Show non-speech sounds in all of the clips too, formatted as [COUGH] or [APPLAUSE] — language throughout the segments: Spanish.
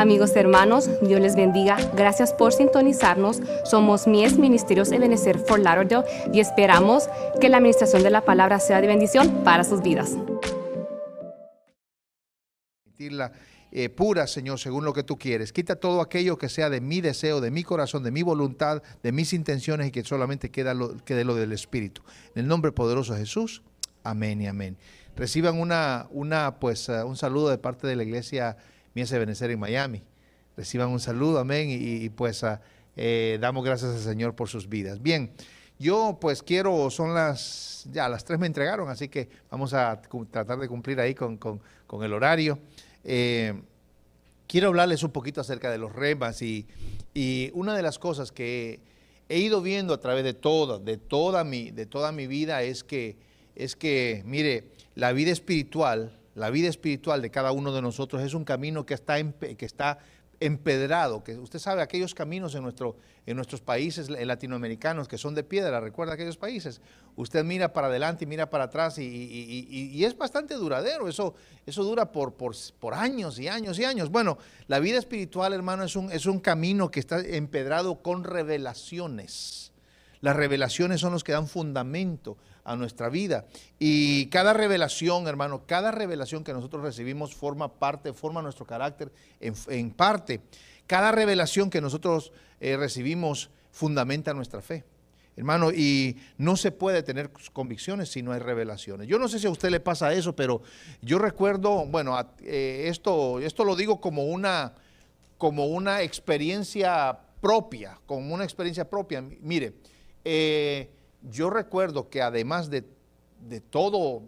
Amigos hermanos, Dios les bendiga. Gracias por sintonizarnos. Somos Mies Ministerios Ebenezer for Lauderdale y esperamos que la administración de la palabra sea de bendición para sus vidas. Eh, pura, Señor, según lo que tú quieres. Quita todo aquello que sea de mi deseo, de mi corazón, de mi voluntad, de mis intenciones y que solamente quede lo, del Espíritu. En el nombre poderoso de Jesús. Amén y amén. Reciban una, una, pues, uh, un saludo de parte de la iglesia Mies Benecer en Miami. Reciban un saludo, amén, y, pues uh, eh, damos gracias al Señor por sus vidas. Bien, yo pues quiero, son las, ya las tres me entregaron, así que vamos a tratar de cumplir ahí con, con, con el horario. Eh, quiero hablarles un poquito acerca de los remas y, y, una de las cosas que he ido viendo a través de toda, de toda mi, de toda mi vida es que, es que, mire, la vida espiritual, la vida espiritual de cada uno de nosotros es un camino que está, que está empedrado, que usted sabe aquellos caminos en, nuestro, en nuestros países latinoamericanos que son de piedra, recuerda aquellos países, usted mira para adelante y mira para atrás y es bastante duradero, eso, eso dura por, por, por, años y años y años. Bueno, la vida espiritual, hermano, es un, es un camino que está empedrado con revelaciones. Las revelaciones son los que dan fundamento a nuestra vida. Y cada revelación, hermano, cada revelación que nosotros recibimos forma parte, forma nuestro carácter en, parte. Cada revelación que nosotros eh, recibimos fundamenta nuestra fe. Hermano, y no se puede tener convicciones si no hay revelaciones. Yo no sé si a usted le pasa eso, pero yo recuerdo, bueno, eh, esto, esto lo digo como una, como una experiencia propia, como una experiencia propia. Mire, eh, yo recuerdo que además de, todo,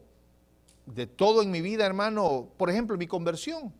de todo en mi vida, hermano, por ejemplo, mi conversión.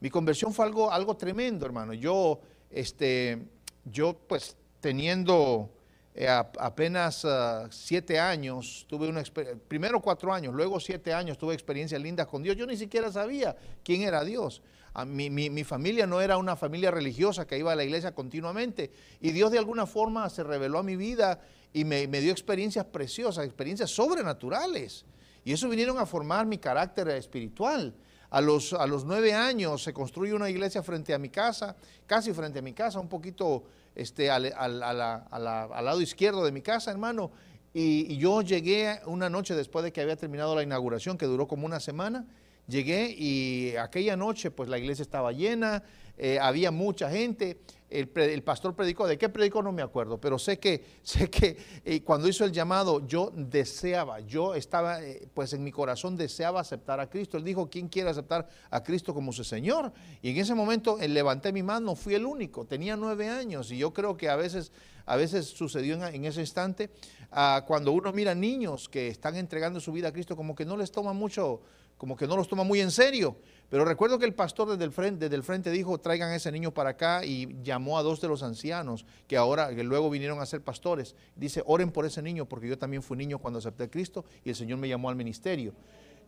Mi conversión fue algo, algo tremendo, hermano. Yo, este, yo pues teniendo eh, apenas uh, siete años, tuve una primero cuatro años, luego siete años, tuve experiencias lindas con Dios. Yo ni siquiera sabía quién era Dios. Mi, mi, mi, familia no era una familia religiosa que iba a la iglesia continuamente y Dios de alguna forma se reveló a mi vida y me, dio experiencias preciosas, experiencias sobrenaturales. Y eso vinieron a formar mi carácter espiritual. A los, nueve años se construye una iglesia frente a mi casa, casi frente a mi casa, un poquito este, al lado izquierdo de mi casa, hermano. Y, y, yo llegué una noche después de que había terminado la inauguración, que duró como una semana. Llegué y aquella noche pues la iglesia estaba llena, eh, había mucha gente el, pastor predicó, ¿de qué predicó? No me acuerdo, pero sé que, [LAUGHS] sé que eh, cuando hizo el llamado yo deseaba, yo estaba, eh, pues en mi corazón deseaba aceptar a Cristo. Él dijo, ¿quién quiere aceptar a Cristo como su Señor? Y en ese momento levanté mi mano, fui el único, tenía nueve años y yo creo que a veces, a veces sucedió en, ese instante, ah, cuando uno mira niños que están entregando su vida a Cristo, como que no les toma mucho, como que no los toma muy en serio. Pero recuerdo que el pastor desde el frente, dijo, traigan a ese niño para acá y llamó a dos de los ancianos que ahora, que luego vinieron a ser pastores. Dice, oren por ese niño porque yo también fui niño cuando acepté a Cristo y el Señor me llamó al ministerio.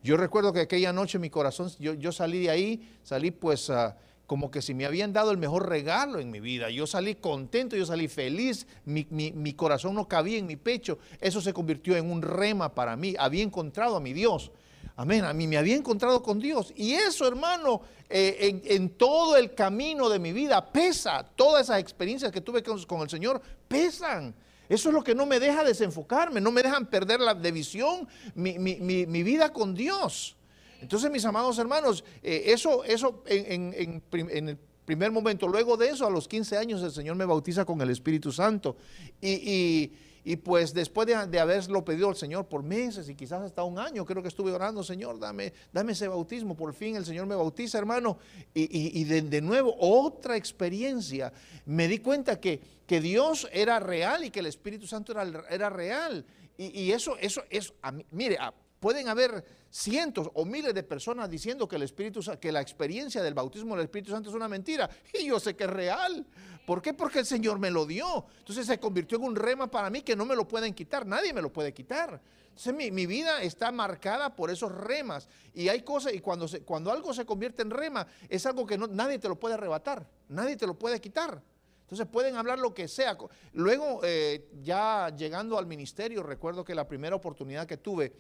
Yo recuerdo que aquella noche mi corazón, yo, salí de ahí, salí pues uh, como que si me habían dado el mejor regalo en mi vida. Yo salí contento, yo salí feliz, mi, mi, mi corazón no cabía en mi pecho. Eso se convirtió en un rema para mí. Había encontrado a mi Dios. Amén. A mí me había encontrado con Dios. Y eso, hermano, eh, en, todo el camino de mi vida pesa. Todas esas experiencias que tuve con, el Señor pesan. Eso es lo que no me deja desenfocarme, no me dejan perder la de visión, mi, vida con Dios. Entonces, mis amados hermanos, eh, eso, eso en, en, el primer momento, luego de eso, a los 15 años, el Señor me bautiza con el Espíritu Santo. y y pues después de, haberlo pedido al Señor por meses y quizás hasta un año, creo que estuve orando, Señor, dame, dame ese bautismo. Por fin el Señor me bautiza, hermano. Y, de, nuevo, otra experiencia. Me di cuenta que, que, Dios era real y que el Espíritu Santo era, era real. Y, eso, eso, eso, mire, pueden haber cientos o miles de personas diciendo que el Espíritu que la experiencia del bautismo del Espíritu Santo es una mentira. [LAUGHS] Y yo sé que es real. ¿Por qué? Porque el Señor me lo dio. Entonces se convirtió en un rema para mí que no me lo pueden quitar. Nadie me lo puede quitar. Entonces mi, vida está marcada por esos remas. Y hay cosas, y cuando, cuando algo se convierte en rema, es algo que nadie te lo puede arrebatar. Nadie te lo puede quitar. Entonces pueden hablar lo que sea. Luego, eh, ya llegando al ministerio, recuerdo que la primera oportunidad que tuve,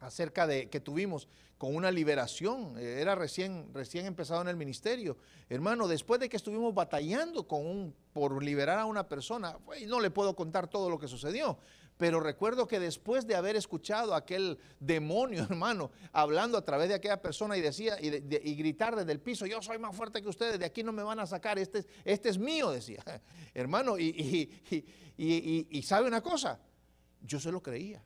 acerca de que tuvimos con una liberación. Eh, era recién, recién empezado en el ministerio. Hermano, después de que estuvimos batallando con un, por liberar a una persona, no le puedo contar todo lo que sucedió, pero recuerdo que después de haber escuchado a aquel demonio, [LAUGHS] hermano, hablando a través de aquella persona y decía y, gritar desde el piso, yo soy más fuerte que ustedes, de aquí no me van a sacar, este, este es mío, decía. [LAUGHS] hermano, y, y sabe una cosa, yo se lo creía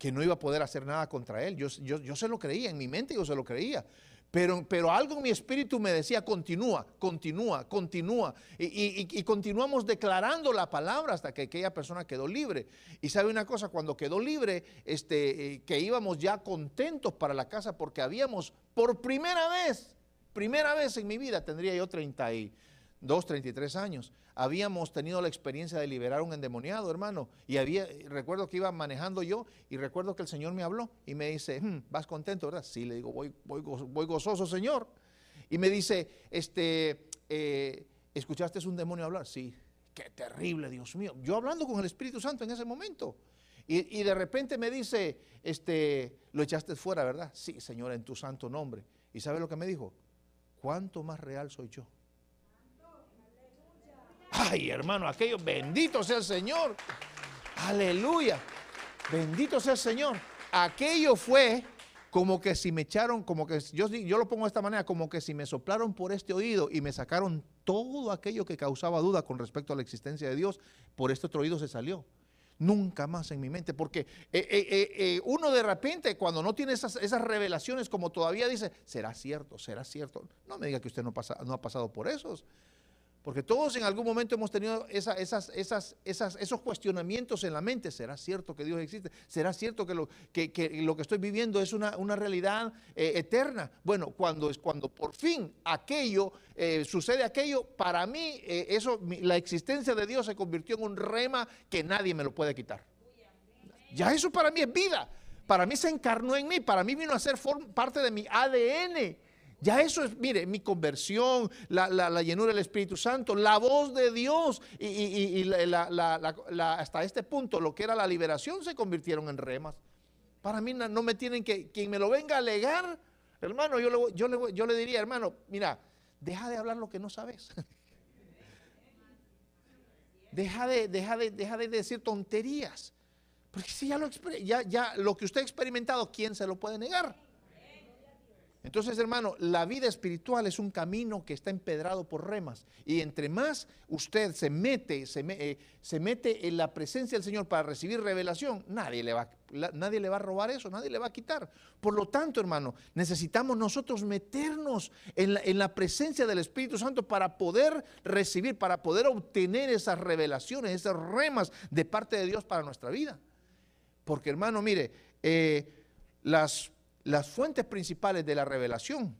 que no iba a poder hacer nada contra él. Yo, yo, se lo creía, en mi mente yo se lo creía. Pero, pero algo en mi espíritu me decía, continúa, continúa, continúa. Y, continuamos declarando la palabra hasta que aquella persona quedó libre. Y sabe una cosa, cuando quedó libre, este, eh, que íbamos ya contentos para la casa porque habíamos, por primera vez, primera vez en mi vida, tendría yo 30 y 2, 33 años, habíamos tenido la experiencia de liberar a un endemoniado, hermano. Y había, recuerdo que iba manejando yo y recuerdo que el Señor me habló y me dice, hmm, ¿vas contento, verdad? Sí, le digo, voy, voy, voy gozoso, Señor. Y me dice, este, eh, ¿escuchaste un demonio hablar? Sí, qué terrible, Dios mío. Yo hablando con el Espíritu Santo en ese momento. Y, y de repente me dice, este, lo echaste fuera, ¿verdad? Sí, Señor, en tu santo nombre. ¿Y sabe lo que me dijo? ¿Cuánto más real soy yo? Ay, hermano, aquello, bendito sea el Señor. Aleluya. Bendito sea el Señor. Aquello fue como que si me echaron, como que yo, yo lo pongo de esta manera, como que si me soplaron por este oído y me sacaron todo aquello que causaba duda con respecto a la existencia de Dios, por este otro oído se salió. Nunca más en mi mente, porque eh, eh, eh, uno de repente cuando no tiene esas, esas, revelaciones como todavía dice, será cierto, será cierto. No me diga que usted no, pasa, no ha pasado por esos. Porque todos en algún momento hemos tenido esos cuestionamientos en la mente. ¿Será cierto que Dios existe? ¿Será cierto que lo que, estoy viviendo es una, realidad eh, eterna? Bueno, cuando, cuando por fin aquello, eh, sucede aquello, para mí eh, eso, la existencia de Dios se convirtió en un rema que nadie me lo puede quitar. Ya eso para mí es vida. Para mí se encarnó en mí, para mí vino a ser parte de mi ADN. Ya eso es, mire, mi conversión, la, llenura del Espíritu Santo, la voz de Dios y, hasta este punto lo que era la liberación se convirtieron en remas. Para mí no me tienen que, quien me lo venga a alegar, hermano, yo le, yo le, yo le diría, hermano, mira, deja de hablar lo que no sabes. [LAUGHS] deja, de, deja, de, deja de decir tonterías. Porque si ya lo, ya, ya lo que usted ha experimentado, ¿quién se lo puede negar? Entonces, hermano, la vida espiritual es un camino que está empedrado por remas. Y entre más usted se mete, se, eh, mete en la presencia del Señor para recibir revelación, nadie le, va, nadie le va a robar eso, nadie le va a quitar. Por lo tanto, hermano, necesitamos nosotros meternos en la, en la presencia del Espíritu Santo para poder recibir, para poder obtener esas revelaciones, esas remas de parte de Dios para nuestra vida. Porque, hermano, mire, eh, las las fuentes principales de la revelación,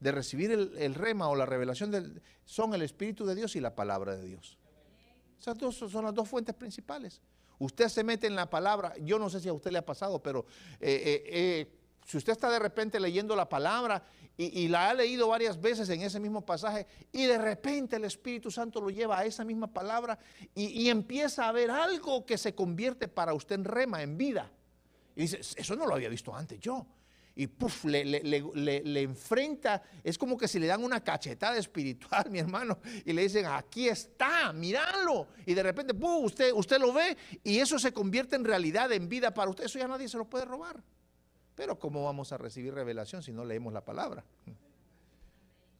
de recibir el, rema o la revelación son el Espíritu de Dios y la palabra de Dios. Esas dos son las dos fuentes principales. Usted se mete en la palabra, yo no sé si a usted le ha pasado, pero eh, eh, eh, si usted está de repente leyendo la palabra y, la ha leído varias veces en ese mismo pasaje y de repente el Espíritu Santo lo lleva a esa misma palabra y, y empieza a ver algo que se convierte para usted en rema, en vida. Y dice, eso no lo había visto antes yo y puff, le, le, enfrenta, es como que si le dan una cachetada espiritual, [LAUGHS] mi hermano, y le dicen, aquí está, míralo, y de repente, puff, usted, usted lo ve, y eso se convierte en realidad, en vida para usted, eso ya nadie se lo puede robar. Pero ¿cómo vamos a recibir revelación si no leemos la palabra?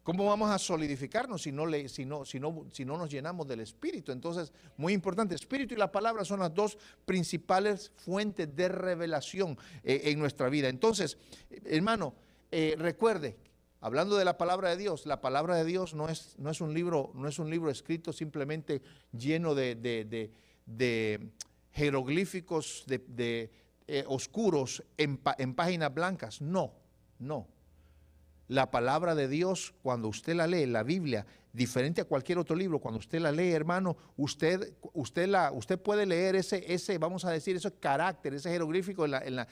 ¿Cómo vamos a solidificarnos si no, nos llenamos del Espíritu? Entonces, muy importante, Espíritu y la palabra son las dos principales fuentes de revelación eh, en nuestra vida. Entonces, hermano, eh, recuerde, hablando de la palabra de Dios, la palabra de Dios no es, un, libro, escrito simplemente lleno de, jeroglíficos de, eh, oscuros en páginas blancas. No, no la palabra de Dios, cuando usted la lee, la Biblia, diferente a cualquier otro libro, cuando usted la lee, hermano, usted, usted, la, usted puede leer ese, ese, vamos a decir, ese carácter, ese jeroglífico en la,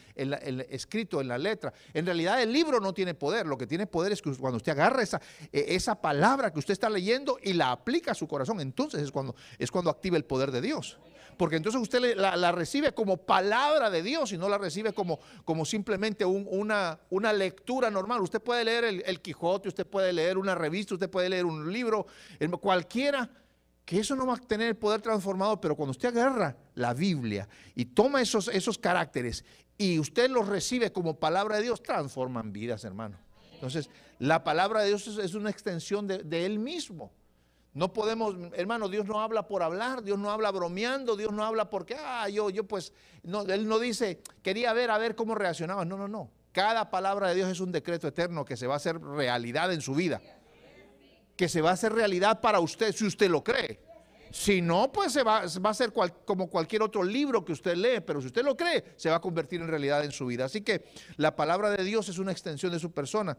escrito en la letra. En realidad el libro no tiene poder, lo que tiene poder es que cuando usted agarra esa, e, esa palabra que usted está leyendo y la aplica a su corazón, entonces es cuando, es cuando activa el poder de Dios. Porque entonces usted la, recibe como palabra de Dios y no la recibe como, como simplemente una, una, lectura normal. Usted puede leer el, Quijote, usted puede leer una revista, usted puede leer un libro, cualquiera, que eso no va a tener el poder transformado, pero cuando usted agarra la Biblia y toma esos, esos caracteres y usted los recibe como palabra de Dios, transforman vidas, hermano. Entonces, la palabra de Dios es, una extensión de, de Él mismo. No podemos, hermano, Dios no habla por hablar, Dios no habla bromeando, Dios no habla porque, ah, yo, yo pues, no, Él no dice, quería ver a ver cómo reaccionaba. No, no, no. Cada palabra de Dios es un decreto eterno que se va a hacer realidad en su vida. Que se va a hacer realidad para usted si usted lo cree. Si no, pues se va, va a ser como cualquier otro libro que usted lee, pero si usted lo cree, se va a convertir en realidad en su vida. Así que la palabra de Dios es una extensión de su persona.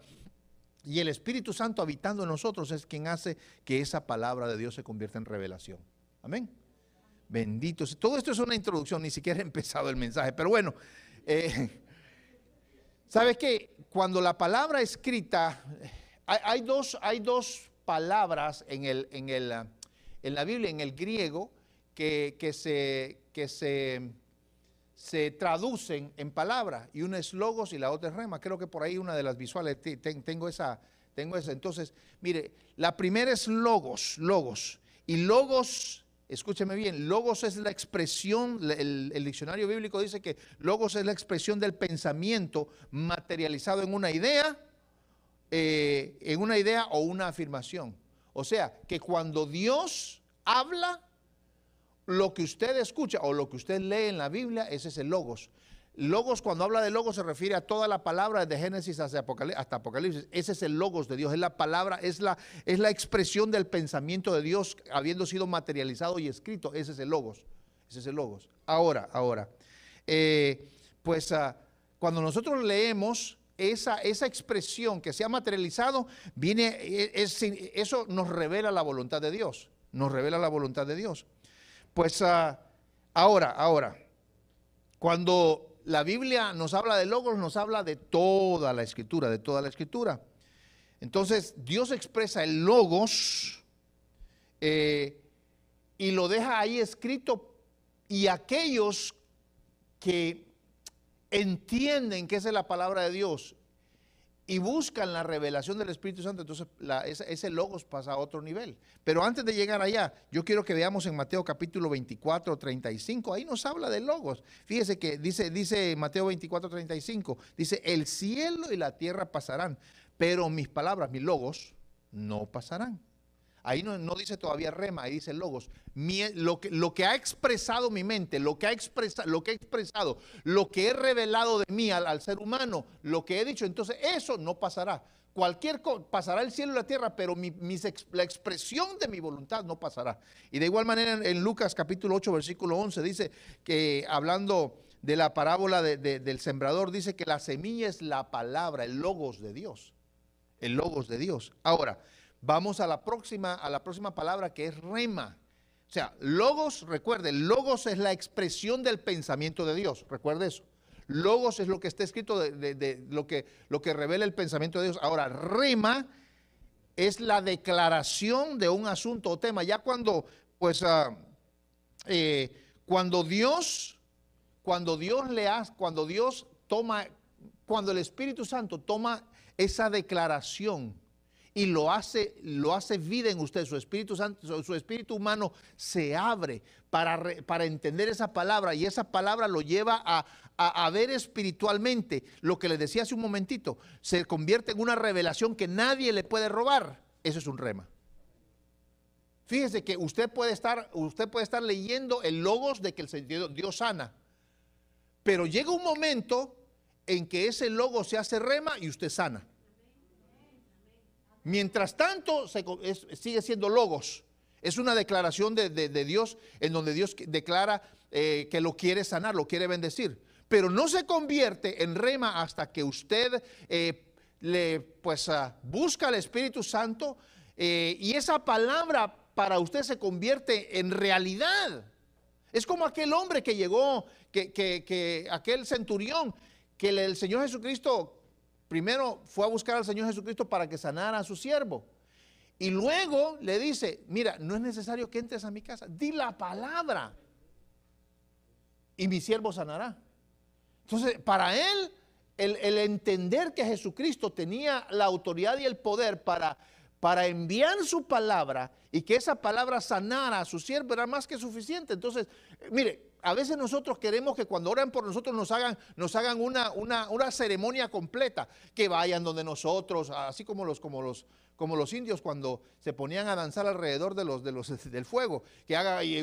Y el Espíritu Santo habitando en nosotros es quien hace que esa palabra de Dios se convierta en revelación. Amén. Bendito. Todo esto es una introducción, ni siquiera he empezado el mensaje. Pero bueno, eh, ¿sabes qué? Cuando la palabra escrita, hay, dos, hay dos palabras en, el, en, el, en la Biblia, en el griego, que, que se, que se se traducen en palabras y una es logos y la otra es rema. Creo que por ahí una de las visuales tengo esa, tengo esa. Entonces, mire, la primera es logos, logos. Y logos, escúcheme bien, logos es la expresión, el, diccionario bíblico dice que logos es la expresión del pensamiento materializado en una idea, eh, en una idea o una afirmación. O sea, que cuando Dios habla, lo que usted escucha o lo que usted lee en la Biblia, ese es el logos. Logos, cuando habla de logos, se refiere a toda la palabra de Génesis hasta Apocalipsis. Ese es el logos de Dios, es la palabra, es la, es la expresión del pensamiento de Dios habiendo sido materializado y escrito. Ese es el logos. Ese es el logos. Ahora, ahora, eh, pues ah, cuando nosotros leemos esa, esa, expresión que se ha materializado, viene, e, eso nos revela la voluntad de Dios. Nos revela la voluntad de Dios. Pues ah, ahora, ahora, cuando la Biblia nos habla de logos, nos habla de toda la escritura, de toda la escritura. Entonces, Dios expresa el logos eh, y lo deja ahí escrito y aquellos que entienden que esa es la palabra de Dios y buscan la revelación del Espíritu Santo, entonces ese, logos pasa a otro nivel. Pero antes de llegar allá, yo quiero que veamos en Mateo capítulo 24, 35, ahí nos habla de logos. Fíjese que dice, dice Mateo 24, 35, dice, el cielo y la tierra pasarán, pero mis palabras, mis logos, no pasarán. Ahí no, dice todavía rema, ahí dice logos. lo, que, lo que ha expresado mi mente, lo que ha, lo que ha expresado, lo que he revelado de mí al, ser humano, lo que he dicho, entonces eso no pasará. Cualquier cosa, pasará el cielo y la tierra, pero mi, la expresión de mi voluntad no pasará. Y de igual manera en, Lucas capítulo 8, versículo 11, dice que hablando de la parábola del sembrador, dice que la semilla es la palabra, el logos de Dios. El logos de Dios. Ahora, Vamos a la próxima, a la próxima palabra que es rema. O sea, logos, recuerde, logos es la expresión del pensamiento de Dios. Recuerde eso. Logos es lo que está escrito de, lo, que, lo que revela el pensamiento de Dios. Ahora, rema es la declaración de un asunto o tema. Ya cuando, pues, ah, eh, cuando Dios, cuando Dios le hace, cuando Dios toma, cuando el Espíritu Santo toma esa declaración y lo hace, lo hace vida en usted, su espíritu santo, su espíritu humano se abre para, para entender esa palabra y esa palabra lo lleva a, a, ver espiritualmente lo que le decía hace un momentito, se convierte en una revelación que nadie le puede robar. Eso es un rema. Fíjese que usted puede estar, usted puede estar leyendo el logos de que el Dios sana, pero llega un momento en que ese logo se hace rema y usted sana. Mientras tanto, sigue siendo logos. Es una declaración de, Dios en donde Dios declara eh, que lo quiere sanar, lo quiere bendecir. Pero no se convierte en rema hasta que usted eh, le, pues, ah, busca al Espíritu Santo eh, y esa palabra para usted se convierte en realidad. Es como aquel hombre que llegó, que, que aquel centurión, que el Señor Jesucristo primero fue a buscar al Señor Jesucristo para que sanara a su siervo. Y luego le dice, mira, no es necesario que entres a mi casa, di la palabra. y mi siervo sanará. Entonces, para él, el, entender que Jesucristo tenía la autoridad y el poder para para enviar su palabra y que esa palabra sanara a su siervo era más que suficiente. Entonces, mire, a veces nosotros queremos que cuando oran por nosotros nos hagan, nos hagan una, una, una, ceremonia completa, que vayan donde nosotros, así como los, como los, como los indios cuando se ponían a danzar alrededor de los, de los, [LAUGHS] del fuego, que haga y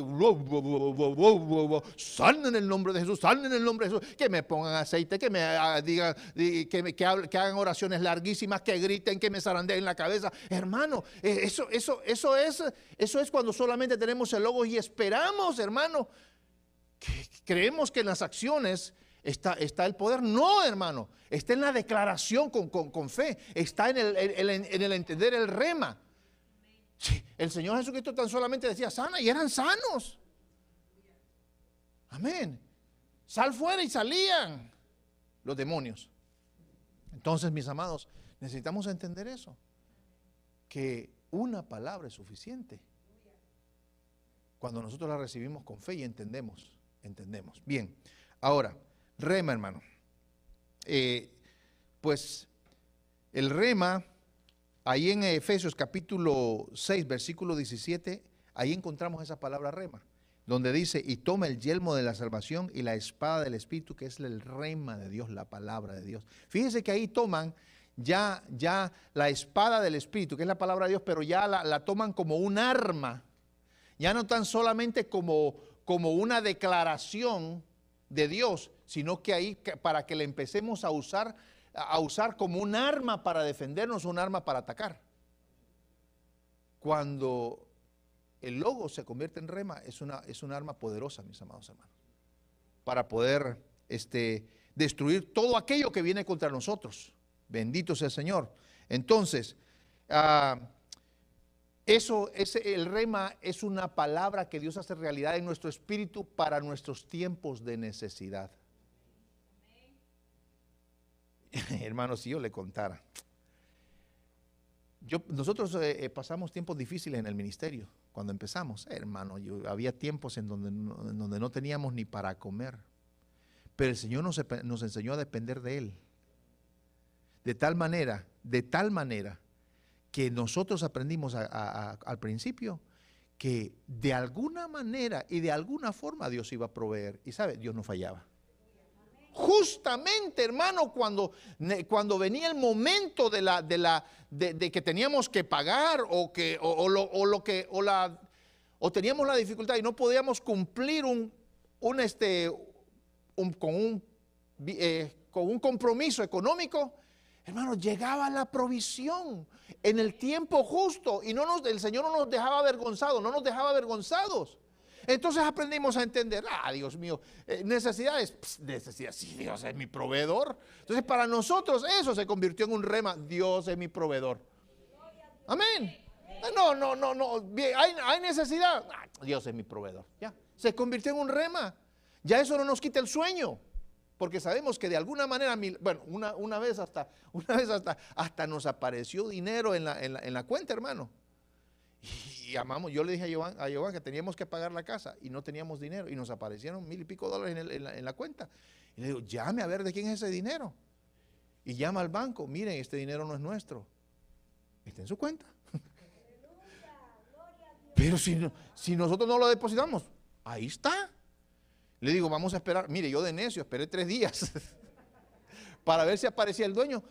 salen en el nombre de Jesús, salen en el nombre de Jesús, que me pongan aceite, que me ah, digan, que, me, que, hagan oraciones larguísimas, que griten, que me zarandeen la cabeza. Hermano, eh, eso, eso, eso, es, eso es cuando solamente tenemos el logo y esperamos, hermano. Creemos que en las acciones está, está el poder. No, hermano. Está en la declaración con, fe. Está en el, en el, entender el rema. el Señor Jesucristo tan solamente decía sana y eran sanos. Amén. Sal fuera y salían los demonios. Entonces, mis amados, necesitamos entender eso. Que una palabra es suficiente. Cuando nosotros la recibimos con fe y entendemos, entendemos. Bien, ahora, rema, hermano. Eh, pues el rema, ahí en Efesios capítulo 6, versículo 17, ahí encontramos esa palabra rema, donde dice, y toma el yelmo de la salvación y la espada del Espíritu, que es el rema de Dios, la palabra de Dios. Fíjense que ahí toman ya, ya la espada del Espíritu, que es la palabra de Dios, pero ya la, la toman como un arma, ya no tan solamente como, como una declaración de Dios, sino que ahí para que le empecemos a usar, a usar como un arma para defendernos, un arma para atacar. Cuando el logo se convierte en rema, es una, es un arma poderosa, mis amados hermanos, para poder este, destruir todo aquello que viene contra nosotros. Bendito sea el Señor. Entonces, ah, eso, ese, el rema es una palabra que Dios hace realidad en nuestro espíritu para nuestros tiempos de necesidad. [LAUGHS] Hermano, si yo le contara. Yo, nosotros eh, eh, pasamos tiempos difíciles en el ministerio cuando empezamos. hermano, yo, había tiempos en donde, no, donde no teníamos ni para comer. Pero el Señor nos enseñó a depender de Él. De tal manera, de tal manera, que nosotros aprendimos al principio que de alguna manera y de alguna forma Dios iba a proveer. Y sabe, Dios no fallaba justamente, hermano, cuando, cuando venía el momento de, la, de, la, de, que teníamos que pagar o, que, o, lo, que, o, la, o teníamos la dificultad y no podíamos cumplir un, un este, con, un, eh, con un compromiso económico, hermano, llegaba la provisión en el tiempo justo y no nos, el Señor no nos dejaba avergonzados, no nos dejaba avergonzados. Entonces aprendimos a entender, ah, Dios mío, eh, necesidades, necesidades, sí, Dios es mi proveedor. Entonces para nosotros eso se convirtió en un rema, Dios es mi proveedor. Amén. No, no, no, no, hay, hay necesidad, ah, Dios es mi proveedor. Ya, se convirtió en un rema. Ya eso no nos quita el sueño porque sabemos que de alguna manera, bueno, una, una, vez hasta, [LAUGHS] una vez hasta, hasta nos apareció dinero en la, en la, en la cuenta, hermano. Y amamos, yo le dije a Giovanni, que teníamos que pagar la casa y no teníamos dinero y nos aparecieron mil y pico dólares en, la, cuenta. Y le digo, llame a ver de quién es ese dinero. Y llama al banco, miren, este dinero no es nuestro. Está en su cuenta. Pero si, si nosotros no lo depositamos, ahí está. Le digo, vamos a esperar. Mire, yo de necio esperé tres días [LAUGHS] para ver si aparecía el dueño.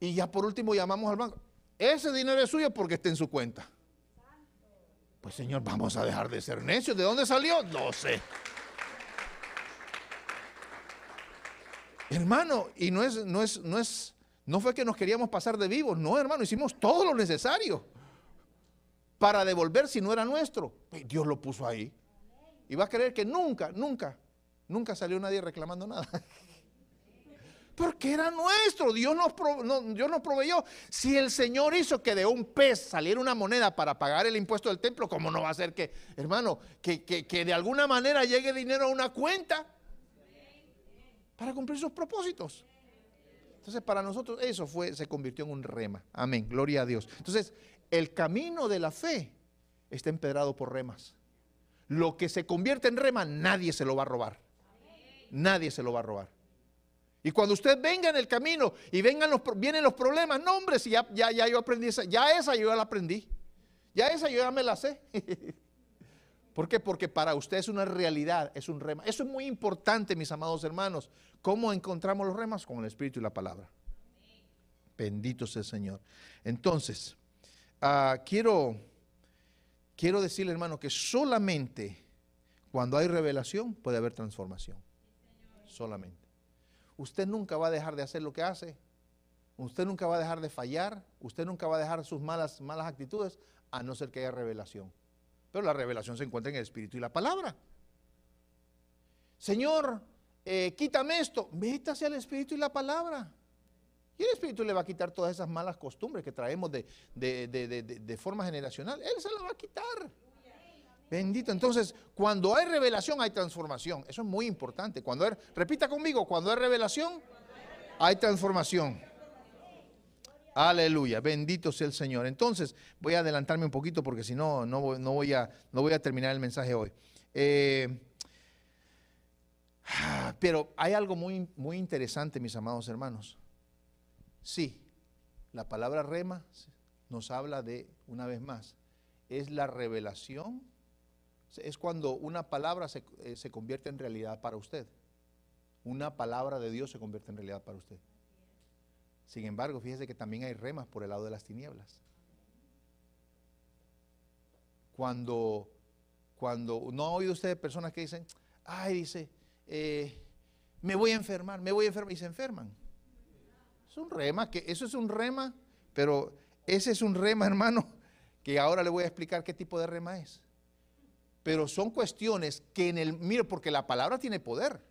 Y ya por último llamamos al banco. Ese dinero es suyo porque está en su cuenta. Pues Señor, vamos a dejar de ser necios. ¿De dónde salió? No sé. Hermano, y no es, no es, no es, no fue que nos queríamos pasar de vivos, no, hermano, hicimos todo lo necesario para devolver si no era nuestro. Pues Dios lo puso ahí. Y va a creer que nunca, nunca, nunca salió nadie reclamando nada. [LAUGHS] Porque era nuestro, Dios nos, nos proveyó. Si el Señor hizo que de un pez saliera una moneda para pagar el impuesto del templo, ¿cómo no va a ser que, hermano, que, que de alguna manera llegue dinero a una cuenta para cumplir sus propósitos? Entonces, para nosotros eso fue, se convirtió en un rema. Amén, gloria a Dios. Entonces, el camino de la fe está empedrado por remas. Lo que se convierte en rema, nadie se lo va a robar. Nadie se lo va a robar. Y cuando usted venga en el camino y vengan los, vienen los problemas, no hombre, si ya, ya, ya yo aprendí esa, ya esa yo ya la aprendí. Ya esa yo ya me la sé. [LAUGHS] ¿Por qué? Porque para usted es una realidad, es un rema. Eso es muy importante, mis amados hermanos. ¿Cómo encontramos los remas? Con el Espíritu y la palabra. Bendito sea el Señor. Entonces, ah, quiero, quiero decirle, hermano, que solamente cuando hay revelación puede haber transformación. Solamente. Usted nunca va a dejar de hacer lo que hace. Usted nunca va a dejar de fallar. Usted nunca va a dejar sus malas, malas actitudes a no ser que haya revelación. Pero la revelación se encuentra en el Espíritu y la palabra. Señor, eh, quítame esto. Métase al Espíritu y la palabra. Y el Espíritu le va a quitar todas esas malas costumbres que traemos de, de, forma generacional. Él se las va a quitar. Bendito. Entonces, cuando hay revelación, hay transformación. Eso es muy importante. Cuando hay, repita conmigo, cuando hay revelación, hay transformación. Aleluya, bendito sea el Señor. Entonces, voy a adelantarme un poquito porque si no, no voy, a, no voy a terminar el mensaje hoy. Eh, pero hay algo muy, muy interesante, mis amados hermanos. Sí, la palabra rema nos habla de, una vez más, es la revelación, es cuando una palabra se, eh, se convierte en realidad para usted. Una palabra de Dios se convierte en realidad para usted. Sin embargo, fíjese que también hay remas por el lado de las tinieblas. Cuando, cuando no ha oído usted personas que dicen, ay, dice, eh, me voy a enfermar, me voy a enfermar, y se enferman. Es un rema, que eso es un rema, pero ese es un rema, [LAUGHS] hermano, que ahora le voy a explicar qué tipo de rema es. Pero son cuestiones que en el, mire, porque la palabra tiene poder.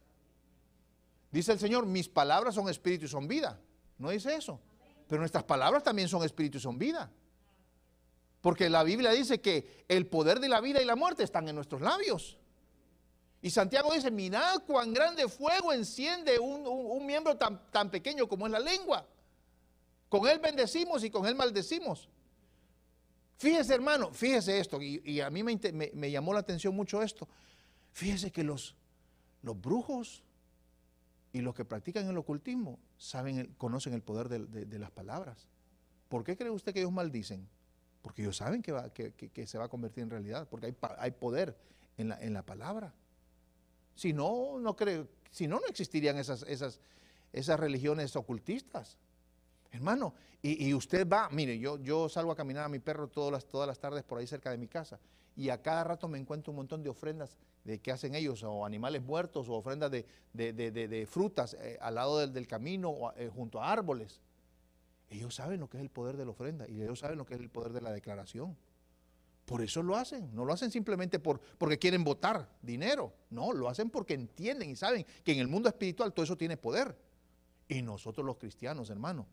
Dice el Señor, mis palabras son espíritu y son vida. No dice eso. Pero nuestras palabras también son espíritu y son vida. Porque la Biblia dice que el poder de la vida y la muerte están en nuestros labios. Y Santiago dice, mirad cuán grande fuego enciende un, miembro tan, pequeño como es la lengua. Con él bendecimos y con él maldecimos. Fíjese hermano, fíjese esto, y, a mí me, llamó la atención mucho esto. Fíjese que los, brujos y los que practican el ocultismo saben, conocen el poder de, las palabras. ¿Por qué cree usted que ellos maldicen? Porque ellos saben que, se va a convertir en realidad, porque hay, poder en la palabra. Si no, no creo, si no, no existirían esas, esas, esas religiones ocultistas. Hermano, y, usted va, mire, yo, yo salgo a caminar a mi perro todas las, todas las tardes por ahí cerca de mi casa y a cada rato me encuentro un montón de ofrendas de que hacen ellos, o animales muertos, o ofrendas de, frutas eh, al lado del, camino, o, eh, junto a árboles. Ellos saben lo que es el poder de la ofrenda y ellos saben lo que es el poder de la declaración. Por eso lo hacen, no lo hacen simplemente por, porque quieren votar dinero, no, lo hacen porque entienden y saben que en el mundo espiritual todo eso tiene poder. Y nosotros los cristianos, hermano,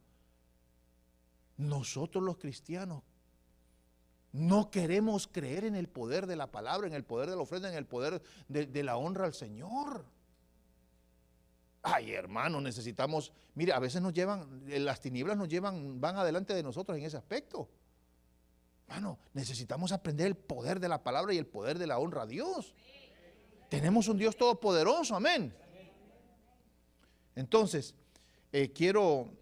nosotros los cristianos no queremos creer en el poder de la palabra, en el poder de la ofrenda, en el poder de, de la honra al Señor. Ay, hermano, necesitamos, mire, a veces nos llevan, las tinieblas nos llevan, van adelante de nosotros en ese aspecto. Hermano, necesitamos aprender el poder de la palabra y el poder de la honra a Dios. Tenemos un Dios todopoderoso, amén. Entonces, eh, quiero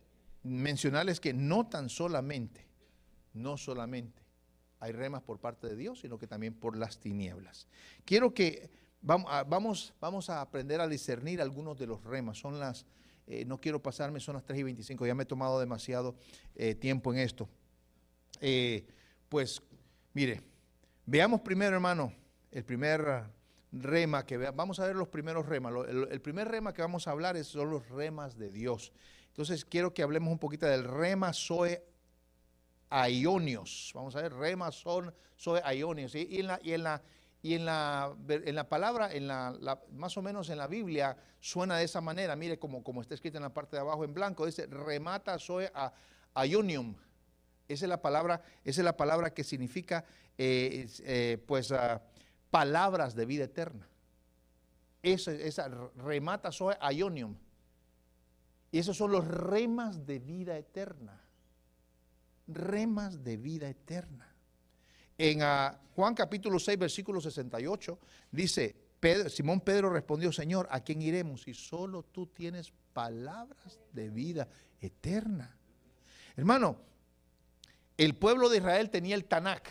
mencionarles que no tan solamente, no solamente hay remas por parte de Dios, sino que también por las tinieblas. Quiero que vamos, vamos, a aprender a discernir algunos de los remas. Son las, eh, no quiero pasarme, son las 3 y 25, ya me he tomado demasiado eh, tiempo en esto. Eh, pues mire, veamos primero, hermano, el primer rema que vamos a ver los primeros remas. El, primer rema que vamos a hablar son los remas de Dios. Entonces quiero que hablemos un poquito del rema Zoe aionios. Vamos a ver, rema son Zoe aionios. Y, en la, y en la y en la, en la palabra, en la, más o menos en la Biblia, suena de esa manera. Mire, como, como está escrito en la parte de abajo en blanco, dice remata Zoe aionium. Esa es la palabra, esa es la palabra que significa eh, eh, pues ah, palabras de vida eterna. Esa, esa remata soe ionium. Y esos son los remas de vida eterna. Remas de vida eterna. En ah, Juan capítulo 6, versículo 68, dice, Simón Pedro respondió, Señor, ¿a quién iremos si solo tú tienes palabras de vida eterna? Hermano, el pueblo de Israel tenía el Tanakh.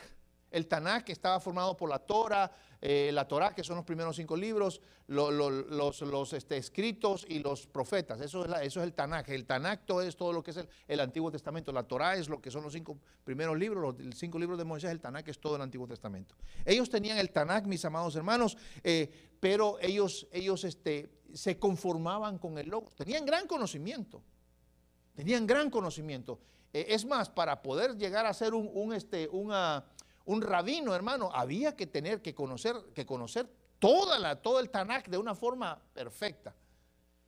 El Tanakh estaba formado por la Torah, eh, la Torah, que son los primeros cinco libros, los, este, escritos y los profetas. Eso es, el Tanakh. El Tanakh todo es todo lo que es el, Antiguo Testamento. La Torah es lo que son los cinco primeros libros, los cinco libros de Moisés. El Tanakh es todo el Antiguo Testamento. Ellos tenían el Tanakh, mis amados hermanos, eh, pero ellos, ellos este, se conformaban con el logo. Tenían gran conocimiento. Tenían gran conocimiento. Eh, es más, para poder llegar a ser un, este, rabino, hermano, había que tener que conocer, toda la, todo el Tanakh de una forma perfecta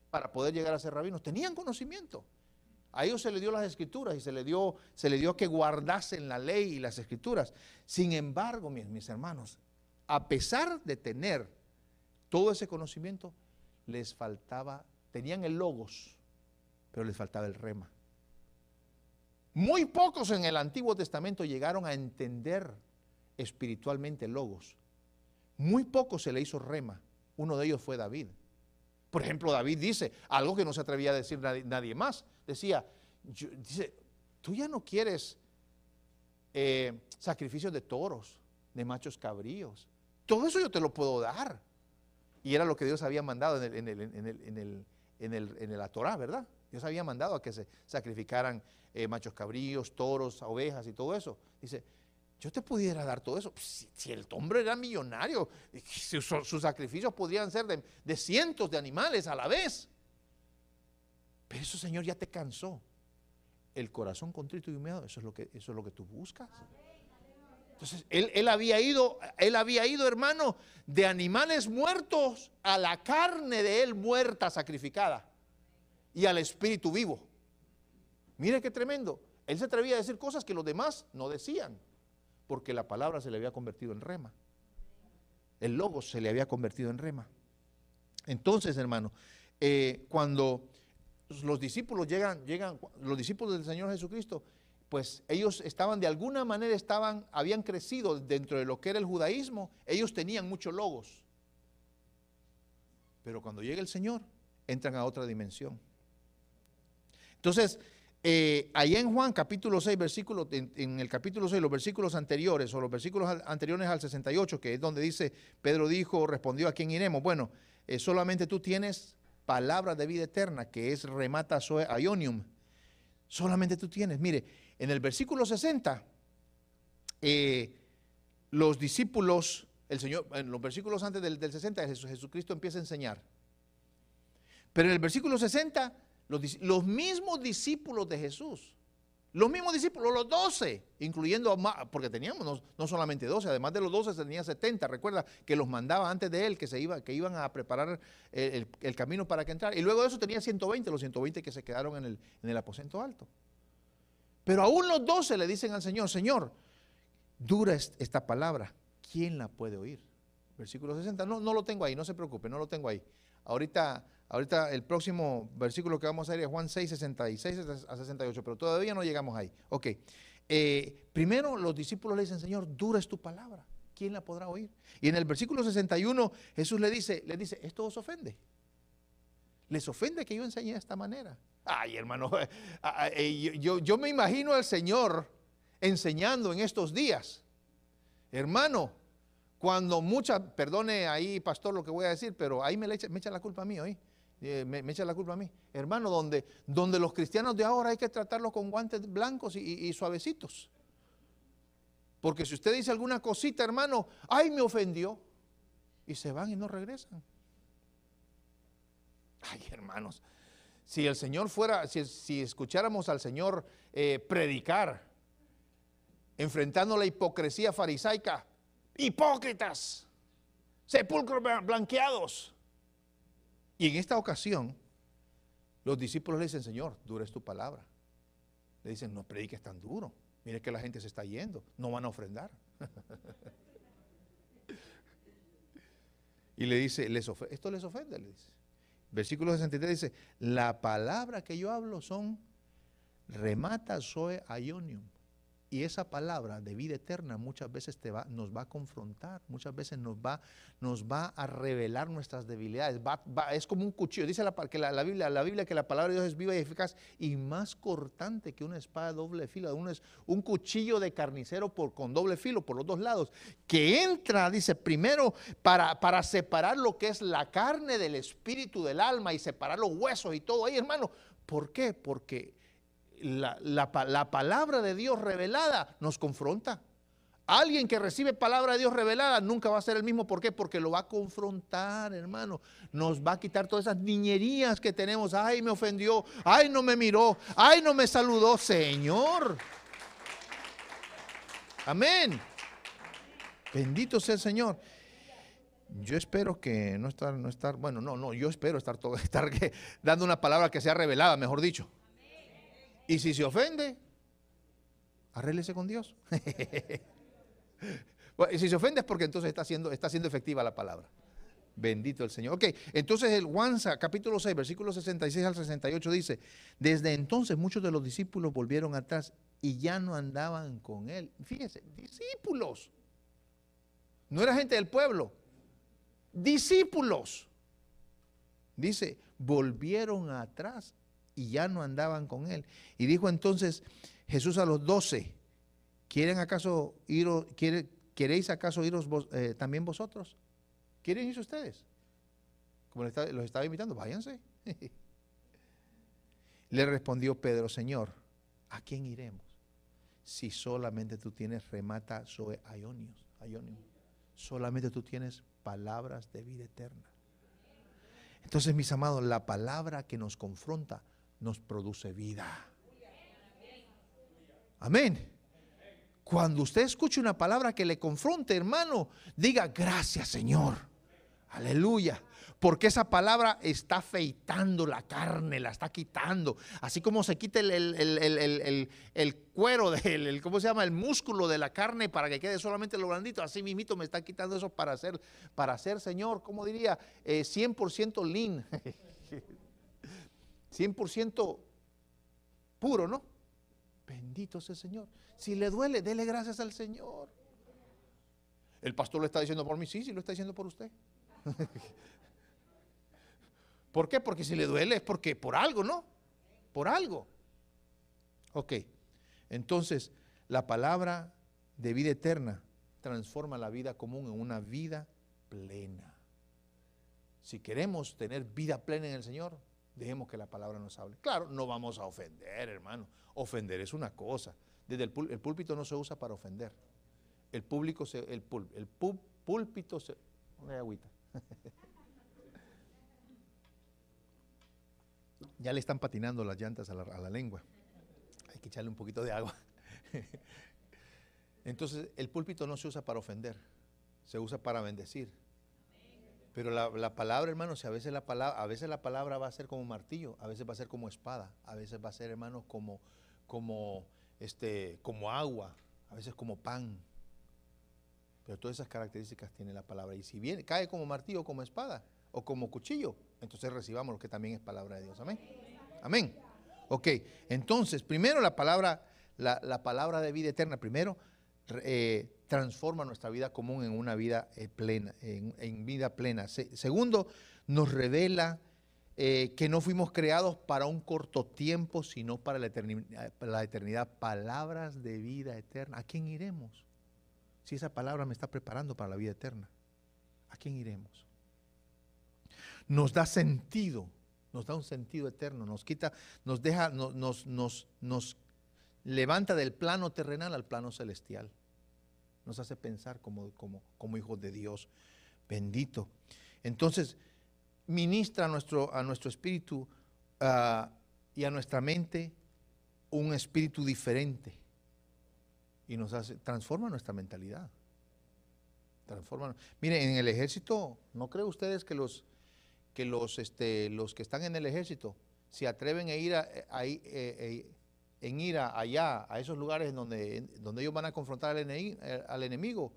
para poder llegar a ser rabinos. Tenían conocimiento. A ellos se les dio las escrituras y se les dio, que guardasen la ley y las escrituras. Sin embargo, mis hermanos, a pesar de tener todo ese conocimiento, les faltaba, tenían el logos, pero les faltaba el rema. Muy pocos en el Antiguo Testamento llegaron a entender espiritualmente logos. Muy poco se le hizo rema. Uno de ellos fue David. Por ejemplo, David dice algo que no se atrevía a decir nadie, más. Decía, tú ya no quieres eh, sacrificios de toros, de machos cabríos. Todo eso yo te lo puedo dar. Y era lo que Dios había mandado en, la Torah, ¿verdad? Dios había mandado a que se sacrificaran eh, machos cabríos, toros, ovejas y todo eso. Dice, yo te pudiera dar todo eso. Pues, si, el hombre era millonario, sus, sacrificios podrían ser de, cientos de animales a la vez. Pero eso, Señor, ya te cansó. El corazón contrito y humillado, eso es lo que, eso es lo que tú buscas. Entonces, él, él, había ido, él había ido, hermano, de animales muertos a la carne de él muerta, sacrificada, y al espíritu vivo. Mire qué tremendo. Él se atrevía a decir cosas que los demás no decían porque la palabra se le había convertido en rema. El logo se le había convertido en rema. Entonces, hermano, eh, cuando los discípulos llegan, llegan, los discípulos del Señor Jesucristo, pues ellos estaban de alguna manera, estaban, habían crecido dentro de lo que era el judaísmo, ellos tenían muchos logos. Pero cuando llega el Señor, entran a otra dimensión. Entonces, eh, en Juan capítulo 6, versículo, en, el capítulo 6, los versículos anteriores o los versículos anteriores al 68, que es donde dice, Pedro dijo, respondió, ¿a quién iremos? Bueno, eh, solamente tú tienes palabra de vida eterna, que es remata soe ionium. Solamente tú tienes. Mire, en el versículo 60, eh, los discípulos, el Señor, en los versículos antes del, del 60, Jesucristo empieza a enseñar. Pero en el versículo 60 los, mismos discípulos de Jesús, los mismos discípulos, los doce, incluyendo, porque teníamos no, solamente doce, además de los doce tenía setenta, recuerda que los mandaba antes de él, que, se iba, que iban a preparar el, camino para que entrara. Y luego de eso tenía 120, los 120 que se quedaron en el, en el aposento alto. Pero aún los doce le dicen al Señor, Señor, dura esta palabra, ¿quién la puede oír? Versículo 60, no, no lo tengo ahí, no se preocupe, no lo tengo ahí. Ahorita, ahorita el próximo versículo que vamos a ir es Juan 6, 66 a 68, pero todavía no llegamos ahí. Ok. Eh, primero los discípulos le dicen, Señor, dura es tu palabra. ¿Quién la podrá oír? Y en el versículo 61 Jesús le dice, le dice, esto os ofende. Les ofende que yo enseñe de esta manera. Ay, hermano, [LAUGHS] eh, yo, yo me imagino al Señor enseñando en estos días. Hermano, cuando muchas, perdone ahí, pastor, lo que voy a decir, pero ahí me, echa, me echa la culpa a mí hoy. Me, echa la culpa a mí. Hermano, donde, donde los cristianos de ahora hay que tratarlos con guantes blancos y, suavecitos. Porque si usted dice alguna cosita, hermano, ay, me ofendió. Y se van y no regresan. Ay, hermanos, si el Señor fuera, si, escucháramos al Señor eh, predicar, enfrentando la hipocresía farisaica, hipócritas, sepulcros blanqueados. Y en esta ocasión, los discípulos le dicen, Señor, dura es tu palabra. Le dicen, no prediques tan duro. Mire que la gente se está yendo, no van a ofrendar. [LAUGHS] y le dice, les esto les ofende, le dice. Versículo 63 dice, la palabra que yo hablo son remata soe ionium. Y esa palabra de vida eterna muchas veces te va, nos va a confrontar, muchas veces nos va, nos va a revelar nuestras debilidades. es como un cuchillo. Dice la, que la, Biblia, la Biblia que la palabra de Dios es viva y eficaz y más cortante que una espada doble filo. Un, un cuchillo de carnicero por, con doble filo por los dos lados. Que entra, dice, primero para, para separar lo que es la carne del espíritu del alma y separar los huesos y todo ahí, hermano. ¿Por qué? Porque la, palabra de Dios revelada nos confronta. Alguien que recibe palabra de Dios revelada nunca va a ser el mismo. ¿Por qué? Porque lo va a confrontar, hermano. Nos va a quitar todas esas niñerías que tenemos. Ay, me ofendió. Ay, no me miró. Ay, no me saludó. Señor. Amén. Bendito sea el Señor. Yo espero que no estar, no estar, bueno, no, no, yo espero estar, todo, [LAUGHS] estar dando una palabra que sea revelada, mejor dicho. Y si se ofende, arréglese con Dios. [LAUGHS] y si se ofende es porque entonces está siendo, está siendo efectiva la palabra. Bendito el Señor. Ok, entonces el Wanza, capítulo 6, versículo 66 al 68 dice, desde entonces muchos de los discípulos volvieron atrás y ya no andaban con él. Fíjense, discípulos. No era gente del pueblo, discípulos. Dice, volvieron atrás y ya no andaban con él. Y dijo entonces Jesús a los doce, ¿quieren acaso ir, queréis acaso iros eh, también vosotros? ¿Quieren irse ustedes? Como los estaba invitando, váyanse. [LAUGHS] Le respondió Pedro, Señor, ¿a quién iremos? Si solamente tú tienes remata sobre Ionios, solamente tú tienes palabras de vida eterna. Entonces, mis amados, la palabra que nos confronta nos produce vida. Amén. Cuando usted escuche una palabra que le confronte, hermano, diga gracias Señor. Aleluya. Porque esa palabra está afeitando la carne, la está quitando. Así como se quita el, el, cuero, del, ¿cómo se llama? El músculo de la carne para que quede solamente lo blandito. Así mismito me está quitando eso para hacer, para hacer Señor, ¿cómo diría? 100% eh, lean. [LAUGHS] 100% puro, ¿no? Bendito sea el Señor. Si le duele, dele gracias al Señor. El pastor lo está diciendo por mí, sí, sí lo está diciendo por usted. [LAUGHS] ¿Por qué? Porque si le duele es porque por algo, ¿no? Por algo. Ok, entonces la palabra de vida eterna transforma la vida común en una vida plena. Si queremos tener vida plena en el Señor, Dejemos que la palabra nos hable. Claro, no vamos a ofender, hermano. Ofender es una cosa. Desde el, púlpito no se usa para ofender. El público, se, el, el púlpito se... Una agüita. [LAUGHS] ya le están patinando las llantas a la, a la lengua. Hay que echarle un poquito de agua. [LAUGHS] Entonces, el púlpito no se usa para ofender, se usa para bendecir. Pero la, palabra, hermanos, a veces la palabra, a veces la palabra va a ser como martillo, a veces va a ser como espada, a veces va a ser, hermanos, como, como, este, como agua, a veces como pan. Pero todas esas características tiene la palabra. Y si viene, cae como martillo, como espada, o como cuchillo, entonces recibamos lo que también es palabra de Dios. Amén. Amén. Ok, entonces, primero la palabra, la, palabra de vida eterna, primero, eh, transforma nuestra vida común en una vida eh, plena, en, vida plena. segundo, nos revela eh, que no fuimos creados para un corto tiempo, sino para la, eternidad, la eternidad. Palabras de vida eterna. ¿A quién iremos? Si esa palabra me está preparando para la vida eterna, ¿a quién iremos? Nos da sentido, nos da un sentido eterno, nos quita, nos deja, nos, nos, nos levanta del plano terrenal al plano celestial nos hace pensar como, como, como hijos de Dios. Bendito. Entonces, ministra a nuestro, a nuestro espíritu ah, y a nuestra mente un espíritu diferente. Y nos hace, transforma nuestra mentalidad. Transforma. Miren, en el ejército, ¿no creen ustedes que los que los, este, los que están en el ejército se atreven a ir a, en ir allá, a esos lugares donde, donde ellos van a confrontar al, eh, enemigo.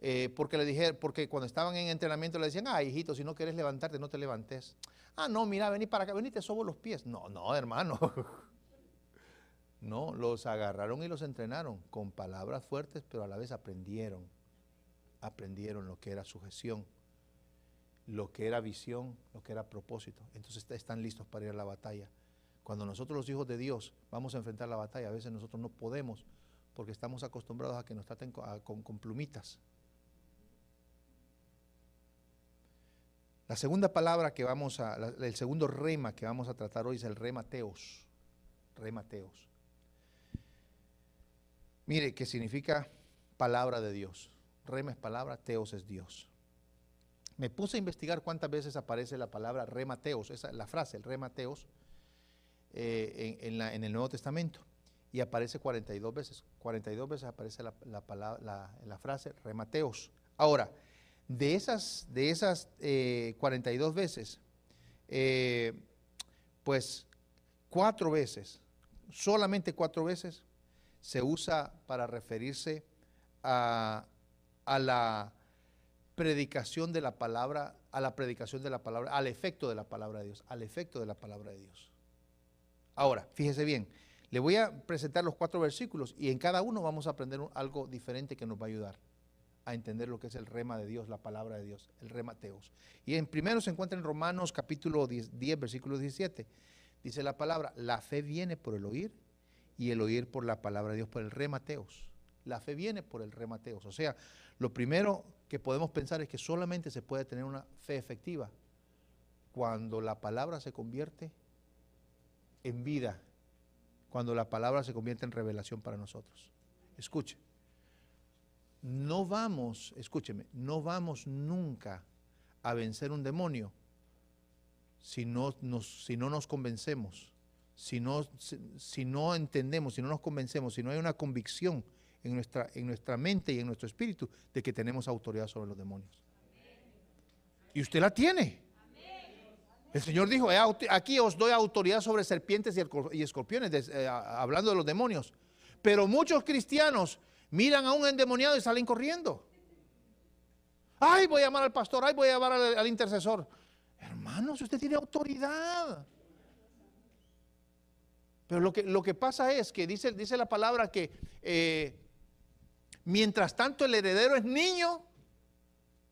Eh, porque le dije, porque cuando estaban en entrenamiento le decían, ah, hijito, si no quieres levantarte, no te levantes. Ah, no, mira, vení para acá, vení, te sobo los pies. No, no, hermano. [LAUGHS] No, los agarraron y los entrenaron con palabras fuertes, pero a la vez aprendieron. Aprendieron lo que era sujeción, lo que era visión, lo que era propósito. Entonces están listos para ir a la batalla. Cuando nosotros los hijos de Dios vamos a enfrentar la batalla, a veces nosotros no podemos porque estamos acostumbrados a que nos traten con, plumitas. La segunda palabra que vamos a, el segundo rema que vamos a tratar hoy es el remateos. Remateos. Mire, que significa palabra de Dios. Rema es palabra, teos es Dios. Me puse a investigar cuántas veces aparece la palabra remateos, esa la frase, el remateos, eh, en, el Nuevo Testamento. Y aparece 42 veces. 42 veces aparece la, la, la frase remateos. Ahora, de esas, de esas 42 eh, veces, eh, pues cuatro veces, solamente cuatro veces, se usa para referirse a, a la predicación de la palabra, a la predicación de la palabra, al efecto de la palabra de Dios, al efecto de la palabra de Dios. Ahora, fíjese bien, le voy a presentar los cuatro versículos y en cada uno vamos a aprender algo diferente que nos va a ayudar a entender lo que es el rema de Dios, la palabra de Dios, el remateos. Y en primero se encuentra en Romanos capítulo 10, 10, versículo 17. Dice la palabra, la fe viene por el oír y el oír por la palabra de Dios, por el remateos. La fe viene por el remateos. O sea, lo primero que podemos pensar es que solamente se puede tener una fe efectiva cuando la palabra se convierte en vida, cuando la palabra se convierte en revelación para nosotros. Escuche no vamos, escúcheme, no vamos nunca a vencer un demonio si no nos, si no nos convencemos, si no, si, no entendemos, si no nos convencemos, si no hay una convicción en nuestra, en nuestra mente y en nuestro espíritu de que tenemos autoridad sobre los demonios. Y usted la tiene. El Señor dijo, aquí os doy autoridad sobre serpientes y escorpiones, eh, hablando de los demonios. Pero muchos cristianos miran a un endemoniado y salen corriendo. Ay, voy a llamar al pastor, ay, voy a llamar al, intercesor. Hermanos, usted tiene autoridad. Pero lo que, lo que pasa es que dice, dice la palabra que eh, mientras tanto el heredero es niño,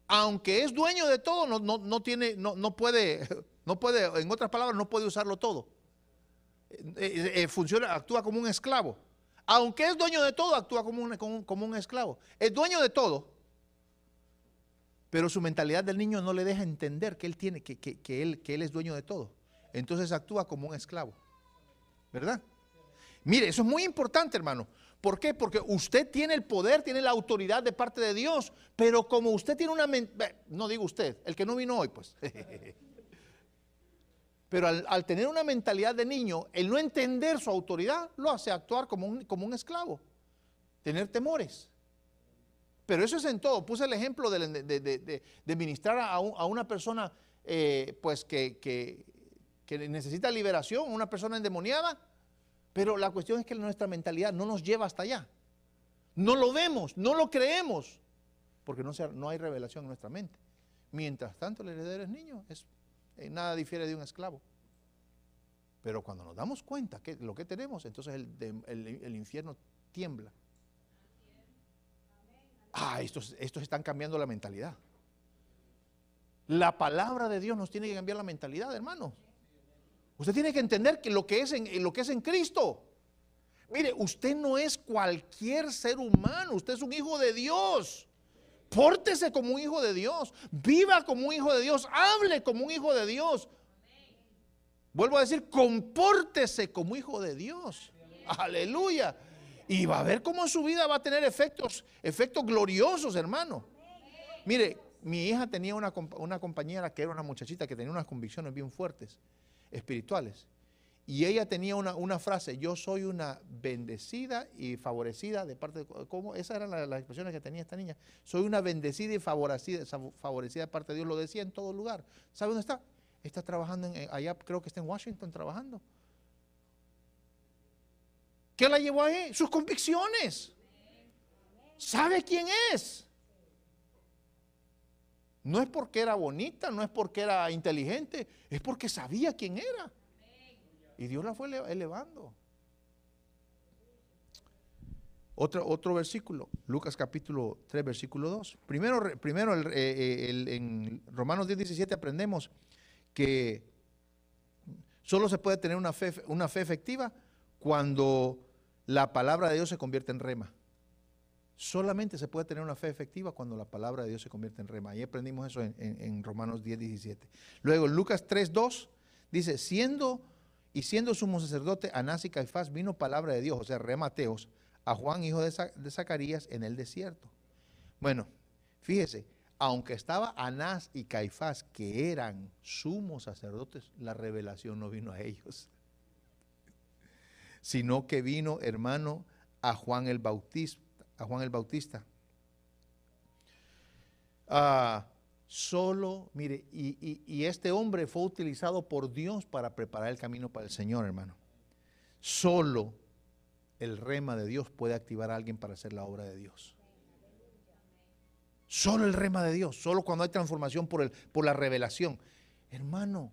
aunque es dueño de todo, no, no, tiene, no, no, puede, no puede, en otras palabras, no puede usarlo todo. Eh, eh, funciona, actúa como un esclavo aunque es dueño de todo, actúa como un, como un esclavo. Es dueño de todo, pero su mentalidad del niño no le deja entender que él, tiene, que, él, que él es dueño de todo. Entonces actúa como un esclavo. ¿Verdad? Mire, eso es muy importante, hermano. ¿Por qué? Porque usted tiene el poder, tiene la autoridad de parte de Dios, pero como usted tiene una... No digo usted, el que no vino hoy, pues. [LAUGHS] Pero al, tener una mentalidad de niño, el no entender su autoridad lo hace actuar como un, como un esclavo, tener temores. Pero eso es en todo. Puse el ejemplo de, ministrar a, una persona eh, pues que, que, necesita liberación, una persona endemoniada. Pero la cuestión es que nuestra mentalidad no nos lleva hasta allá. No lo vemos, no lo creemos, porque no, no hay revelación en nuestra mente. Mientras tanto, el heredero es niño, eh, nada difiere de un esclavo. Pero cuando nos damos cuenta que lo que tenemos, entonces el, infierno tiembla. Ah, estos, estos están cambiando la mentalidad. La palabra de Dios nos tiene que cambiar la mentalidad, hermano. Usted tiene que entender que lo que es en, lo que es en Cristo. Mire, usted no es cualquier ser humano, usted es un hijo de Dios. Pórtese como un hijo de Dios, viva como un hijo de Dios, hable como un hijo de Dios. Vuelvo a decir, compórtese como hijo de Dios. Aleluya. Y va a ver cómo su vida va a tener efectos, efectos gloriosos, hermano. Mire, mi hija tenía una, una compañera que era una muchachita que tenía unas convicciones bien fuertes, espirituales. Y ella tenía una, frase, yo soy una bendecida y favorecida de parte de, ¿cómo? Esas eran las, expresiones que tenía esta niña. Soy una bendecida y favorecida, favorecida de parte de Dios, lo decía en todo lugar. ¿Sabe dónde está? Está trabajando en, allá, creo que está en Washington trabajando. ¿Qué la llevó ahí? Sus convicciones. ¿Sabe quién es? No es porque era bonita, no es porque era inteligente, es porque sabía quién era. Y Dios la fue elevando. Otro, otro versículo, Lucas capítulo 3, versículo 2. Primero, primero el, eh, en Romanos 10, 17 aprendemos que solo se puede tener una fe, una fe efectiva cuando la palabra de Dios se convierte en rema. Solamente se puede tener una fe efectiva cuando la palabra de Dios se convierte en rema. Ahí aprendimos eso en, en Romanos 10, 17. Luego, Lucas 3, 2 dice, siendo y siendo sumo sacerdote Anás y Caifás, vino palabra de Dios, o sea, remateos, a Juan, hijo de, Zacarías, en el desierto. Bueno, fíjese, aunque estaba Anás y Caifás, que eran sumos sacerdotes, la revelación no vino a ellos, [LAUGHS] sino que vino, hermano, a Juan el Bautista. A Juan el Bautista. Ah, solo, mire, y, y este hombre fue utilizado por Dios para preparar el camino para el Señor, hermano. Solo el rema de Dios puede activar a alguien para hacer la obra de Dios. Solo el rema de Dios, solo cuando hay transformación por, el, por la revelación. Hermano,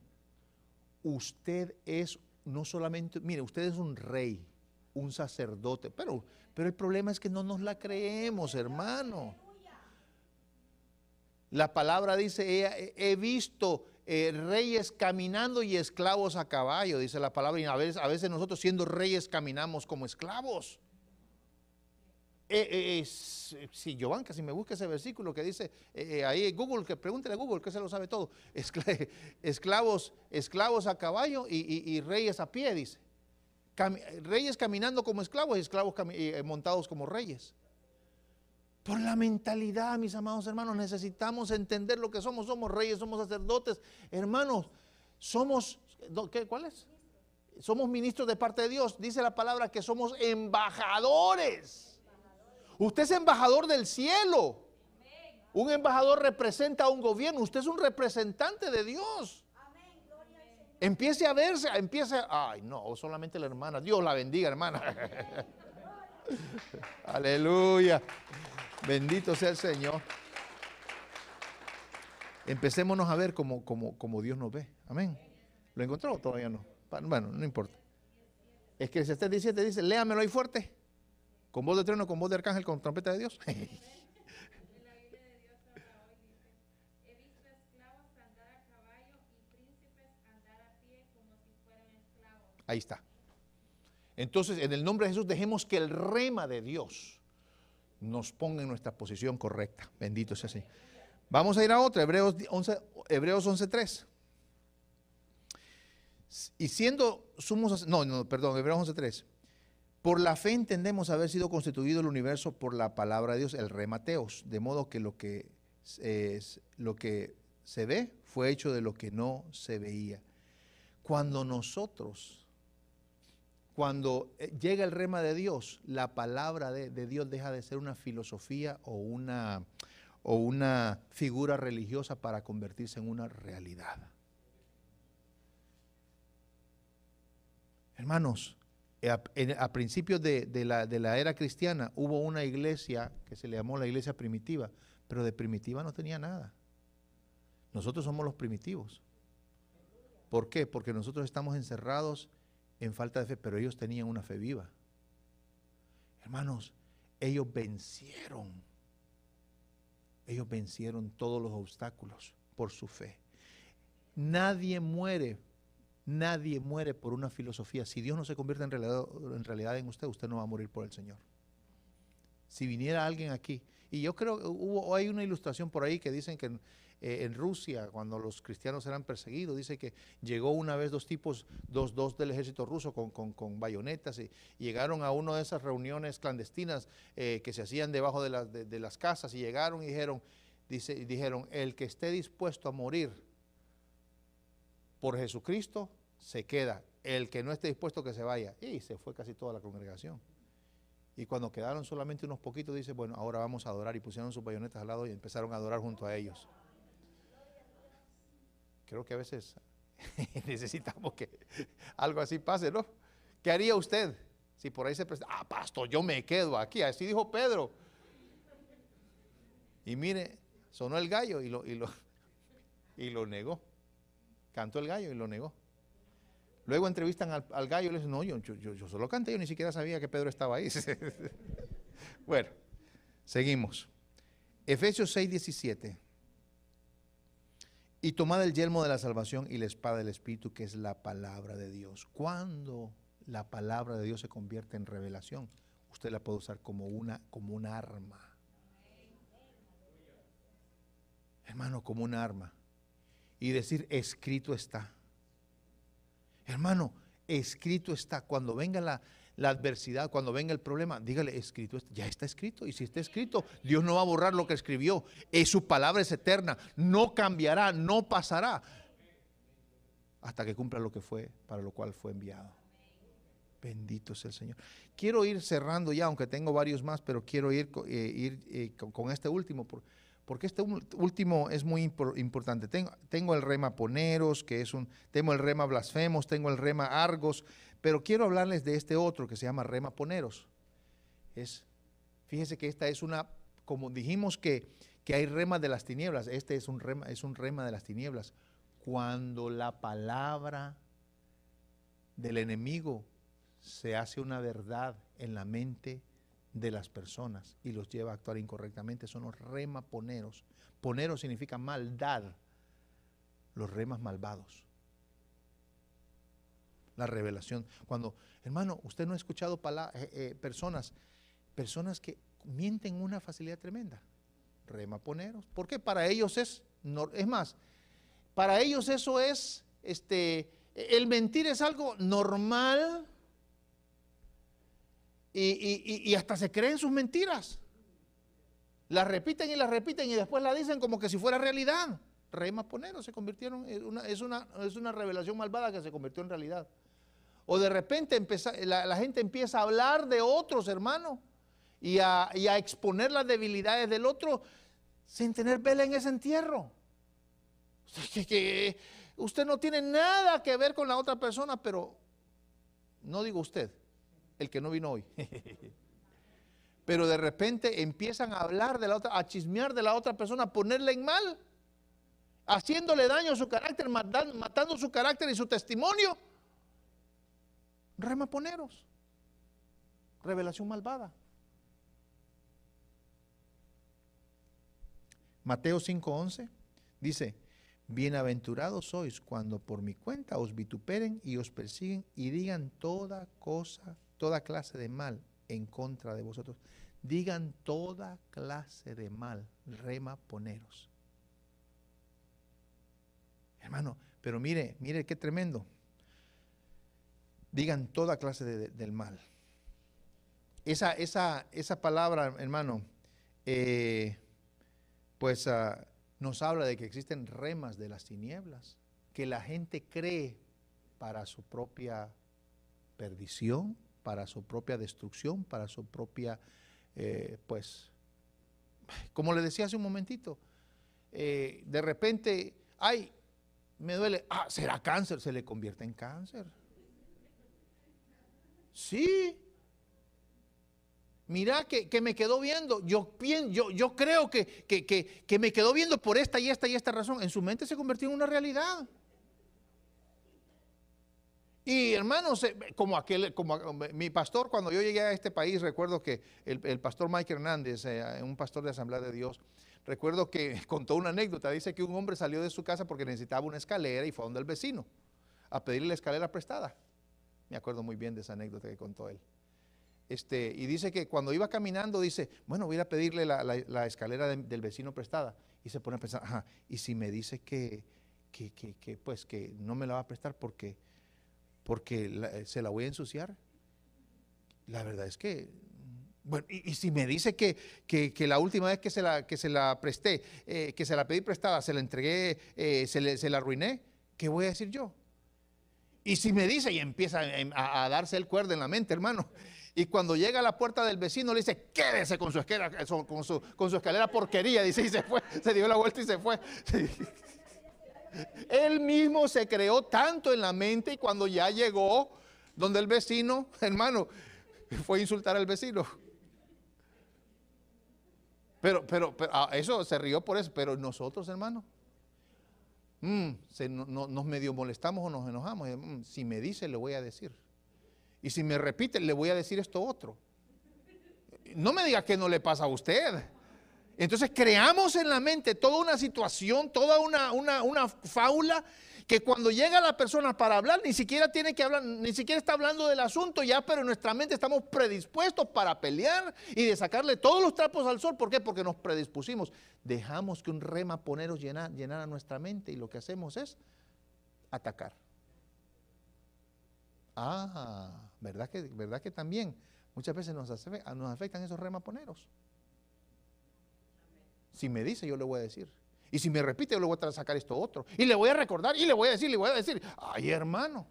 usted es no solamente, mire, usted es un rey, un sacerdote, pero, pero el problema es que no nos la creemos, hermano. La palabra dice, he visto eh, reyes caminando y esclavos a caballo, dice la palabra, y a veces, a veces nosotros siendo reyes caminamos como esclavos. Eh, eh, si Giovanni, si me busca ese versículo que dice ahí Google, que pregúntele a Google, que se lo sabe todo. [LAUGHS] esclavos, esclavos a caballo y, reyes a pie, dice. reyes caminando como esclavos y esclavos montados como reyes. Por la mentalidad, mis amados hermanos, necesitamos entender lo que somos. Somos reyes, somos sacerdotes. Hermanos, somos, ¿qué, ¿cuál es? Somos ministros de parte de Dios. Dice la palabra que somos embajadores. Usted es embajador del cielo. Un embajador representa a un gobierno. Usted es un representante de Dios. Empiece a verse, empiece a... Ay, no, solamente la hermana. Dios la bendiga, hermana. [LAUGHS] Aleluya. Bendito sea el Señor. Empecémonos a ver como, como, como Dios nos ve. Amén. ¿Lo encontró? Todavía no. Bueno, no importa. Es que el 17 dice, léamelo ahí fuerte. Con voz de trueno, con voz de arcángel, con trompeta de Dios. Ahí está. Entonces, en el nombre de Jesús, dejemos que el rema de Dios nos ponga en nuestra posición correcta. Bendito sea así. Vamos a ir a otra, Hebreos 11, Hebreos 11.3. Y siendo sumos, no, no, perdón, Hebreos 11.3. Por la fe entendemos haber sido constituido el universo por la palabra de Dios, el remateos, de modo que lo que, lo que se ve fue hecho de lo que no se veía. Cuando nosotros cuando eh, llega el rema de Dios, la palabra de, Dios deja de ser una filosofía o una, o una figura religiosa para convertirse en una realidad. Hermanos, eh, a, principios de, la, de, la, era cristiana hubo una iglesia que se le llamó la iglesia primitiva, pero de primitiva no tenía nada. Nosotros somos los primitivos. ¿Por qué? Porque nosotros estamos encerrados en falta de fe, pero ellos tenían una fe viva. Hermanos, ellos vencieron. Ellos vencieron todos los obstáculos por su fe. Nadie muere, nadie muere por una filosofía. Si Dios no se convierte en realidad, en realidad en usted, usted no va a morir por el Señor. Si viniera alguien aquí, y yo creo que hubo, hay una ilustración por ahí que dicen que eh, en Rusia, cuando los cristianos eran perseguidos. Dice que llegó una vez dos tipos, dos, dos del ejército ruso con, con, bayonetas y, llegaron a una de esas reuniones clandestinas eh, que se hacían debajo de, de, las casas y llegaron y dijeron, dice, dijeron, el que esté dispuesto a morir por Jesucristo se queda, el que no esté dispuesto que se vaya. Y se fue casi toda la congregación. Y cuando quedaron solamente unos poquitos, dice, bueno, ahora vamos a adorar. Y pusieron sus bayonetas al lado y empezaron a adorar junto a ellos creo que a veces [LAUGHS] necesitamos que algo así pase, ¿no? ¿Qué haría usted si por ahí se presenta? Ah, pastor, yo me quedo aquí, así dijo Pedro. Y mire, sonó el gallo y lo, y lo, [LAUGHS] y lo negó. Cantó el gallo y lo negó. Luego entrevistan al, gallo y le dicen, no, yo, yo, yo, solo canté, yo ni siquiera sabía que Pedro estaba ahí. [LAUGHS] Bueno, seguimos. Efesios 6, 17. Y tomad el yelmo de la salvación y la espada del Espíritu, que es la palabra de Dios. Cuando la palabra de Dios se convierte en revelación, usted la puede usar como una, como un arma. Hermano, como un arma. Y decir, escrito está. Hermano, escrito está. Cuando venga la, adversidad, cuando venga el problema, dígale, escrito, ya está escrito. Y si está escrito, Dios no va a borrar lo que escribió. Es su palabra es eterna, no cambiará, no pasará hasta que cumpla lo que fue, para lo cual fue enviado. Bendito es el Señor. Quiero ir cerrando ya, aunque tengo varios más, pero quiero ir, eh, eh, con, este último. Por, porque este último es muy importante. Tengo, el rema poneros, que es un, tengo el rema blasfemos, tengo el rema argos, pero quiero hablarles de este otro que se llama rema poneros. Es, fíjese que esta es una, como dijimos que, que hay rema de las tinieblas, este es un rema, es un rema de las tinieblas. Cuando la palabra del enemigo se hace una verdad en la mente de las personas y los lleva a actuar incorrectamente son los remaponeros. Poneros significa maldad, los remas malvados. La revelación. Cuando, hermano, usted no ha escuchado eh, eh, personas, personas que mienten una facilidad tremenda. Remaponeros. Porque para ellos es, no, es más, para ellos eso es, este, el mentir es algo normal y, hasta se creen sus mentiras. Las repiten y las repiten y después la dicen como que si fuera realidad. Rey Maponero se convirtieron, en una, es, una, es una revelación malvada que se convirtió en realidad. O de repente la, gente empieza a hablar de otros hermanos y a, exponer las debilidades del otro sin tener vela en ese entierro. [LAUGHS] que usted no tiene nada que ver con la otra persona, pero no digo usted, el que no vino hoy. [LAUGHS] Pero de repente empiezan a hablar de la otra, a chismear de la otra persona, a ponerle en mal, haciéndole daño a su carácter, matando, su carácter y su testimonio. Remaponeros. Revelación malvada. Mateo 5:11 dice, bienaventurados sois cuando por mi cuenta os vituperen y os persiguen y digan toda cosa toda clase de mal en contra de vosotros. Digan toda clase de mal, rema poneros. Hermano, pero mire, mire qué tremendo. Digan toda clase de, del mal. Esa, esa, esa palabra, hermano, eh, pues ah, nos habla de que existen remas de las tinieblas, que la gente cree para su propia perdición, para su propia destrucción, para su propia, eh, pues, como le decía hace un momentito, eh, de repente, ay, me duele, ah, será cáncer, se le convierte en cáncer. Sí. Mira que, me quedó viendo, yo, yo, yo creo que, que, que me quedó viendo por esta y esta y esta razón. En su mente se convirtió en una realidad. Y hermanos, eh, como aquel, como mi pastor, cuando yo llegué a este país, recuerdo que el, pastor Mike Hernández, eh, un pastor de Asamblea de Dios, recuerdo que [LAUGHS] contó una anécdota. Dice que un hombre salió de su casa porque necesitaba una escalera y fue a donde el vecino a pedirle la escalera prestada. Me acuerdo muy bien de esa anécdota que contó él. Este, y dice que cuando iba caminando, dice, bueno, voy a pedirle la, escalera del vecino prestada. Y se pone a pensar, ajá, y si me dice que, que, que, pues, que no me la va a prestar porque porque eh, se la voy a ensuciar. La verdad es que, bueno, y, si me dice que, la última vez que se la, que se la presté, eh, que se la pedí prestada, se la entregué, eh, se, se, la arruiné, ¿qué voy a decir yo? Y si me dice y empieza a, darse el cuerdo en la mente, hermano, y cuando llega a la puerta del vecino le dice, quédese con su su, con su escalera porquería, dice, y se fue, se dio la vuelta y se fue. [LAUGHS] Él mismo se creó tanto en la mente y cuando ya llegó donde el vecino, [LAUGHS] hermano, fue a insultar al vecino. Pero, pero, pero ah, eso se rió por eso, pero nosotros, hermano, mm, nos medio molestamos o nos enojamos. Mm, si me dice, le voy a decir. Y si me repite, le voy a decir esto otro. No me diga que no le pasa a usted. Entonces creamos en la mente toda una situación, toda una, una, una fábula que cuando llega la persona para hablar, ni siquiera tiene que hablar, ni siquiera está hablando del asunto ya, pero en nuestra mente estamos predispuestos para pelear y de sacarle todos los trapos al sol. ¿Por qué? Porque nos predispusimos. Dejamos que un rema poneros llenara nuestra mente y lo que hacemos es atacar. Ah, ¿verdad que, verdad que también muchas veces nos, nos afectan esos remaponeros? Si me dice, yo le voy a decir. Y si me repite, yo le voy a sacar esto otro. Y le voy a recordar y le voy a decir, le voy a decir, ay hermano.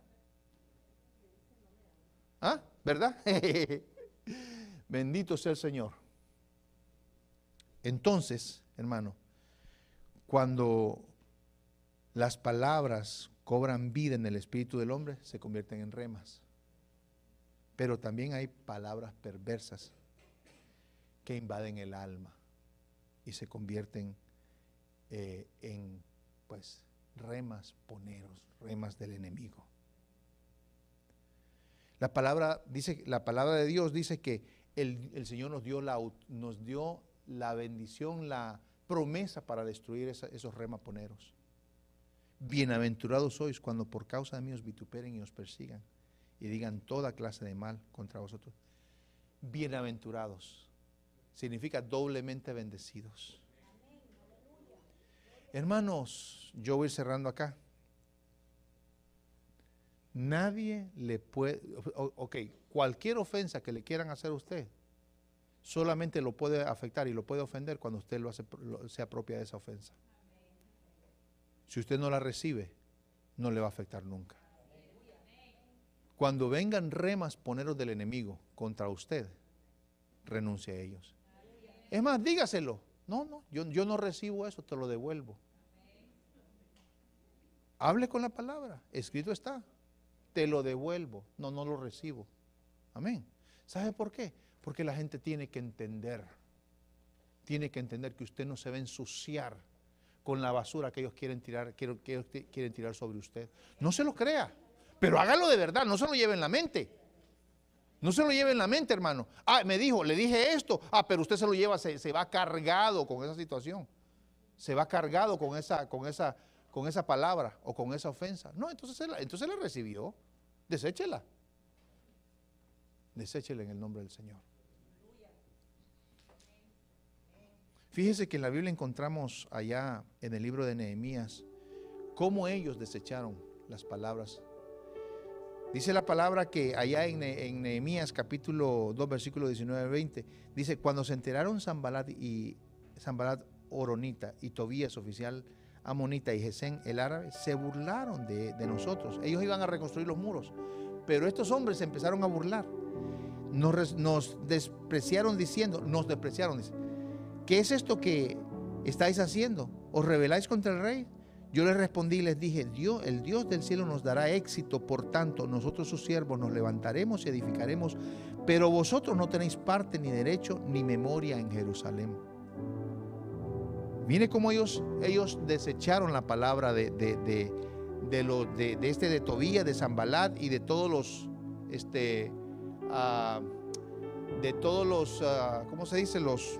¿Ah? ¿Verdad? [LAUGHS] Bendito sea el Señor. Entonces, hermano, cuando las palabras cobran vida en el espíritu del hombre, se convierten en remas. Pero también hay palabras perversas que invaden el alma y se convierten eh, en pues remas poneros, remas del enemigo. La palabra, dice, la palabra de Dios dice que el, Señor nos dio, la, nos dio la bendición, la promesa para destruir esos remaponeros. Bienaventurados sois cuando por causa de mí os vituperen y os persigan y digan toda clase de mal contra vosotros. Bienaventurados significa doblemente bendecidos. Hermanos, yo voy cerrando acá. Nadie le puede, ok, cualquier ofensa que le quieran hacer a usted, solamente lo puede afectar y lo puede ofender cuando usted lo hace, se apropia de esa ofensa. Si usted no la recibe, no le va a afectar nunca. Cuando vengan remas poneros del enemigo contra usted, renuncie a ellos. Es más, dígaselo. No, no, yo, no recibo eso, te lo devuelvo. Hable con la palabra, escrito está. Te lo devuelvo. No, no lo recibo. Amén. ¿Sabe por qué? Porque la gente tiene que entender, tiene que entender que usted no se va a ensuciar con la basura que ellos quieren tirar, que, quieren tirar sobre usted. No se lo crea, pero hágalo de verdad, no se lo lleve en la mente. No se lo lleve en la mente, hermano. Ah, me dijo, le dije esto. Ah, pero usted se lo lleva, se, va cargado con esa situación. Se va cargado con esa, con esa, con esa palabra o con esa ofensa. No, entonces la, entonces la recibió. Deséchela. Deséchela en el nombre del Señor. Fíjese que en la Biblia encontramos allá en el libro de Nehemías cómo ellos desecharon las palabras. Dice la palabra que allá en, Nehemías capítulo 2 versículo 19 20 dice cuando se enteraron Zambalat y Zambalat Oronita y Tobías oficial amonita y Gesén el árabe se burlaron de, nosotros. Ellos iban a reconstruir los muros, pero estos hombres se empezaron a burlar. Nos, nos despreciaron diciendo, nos despreciaron, dice, ¿qué es esto que estáis haciendo? ¿Os rebeláis contra el rey? Yo les respondí y les dije, Dios, el Dios del cielo nos dará éxito, por tanto, nosotros sus siervos nos levantaremos y edificaremos, pero vosotros no tenéis parte ni derecho ni memoria en Jerusalén. Mire cómo ellos, ellos desecharon la palabra de, de, de, de, este de Tobías, de Zambalat y de todos los, este, ah, de todos los, uh, ¿cómo se dice? Los,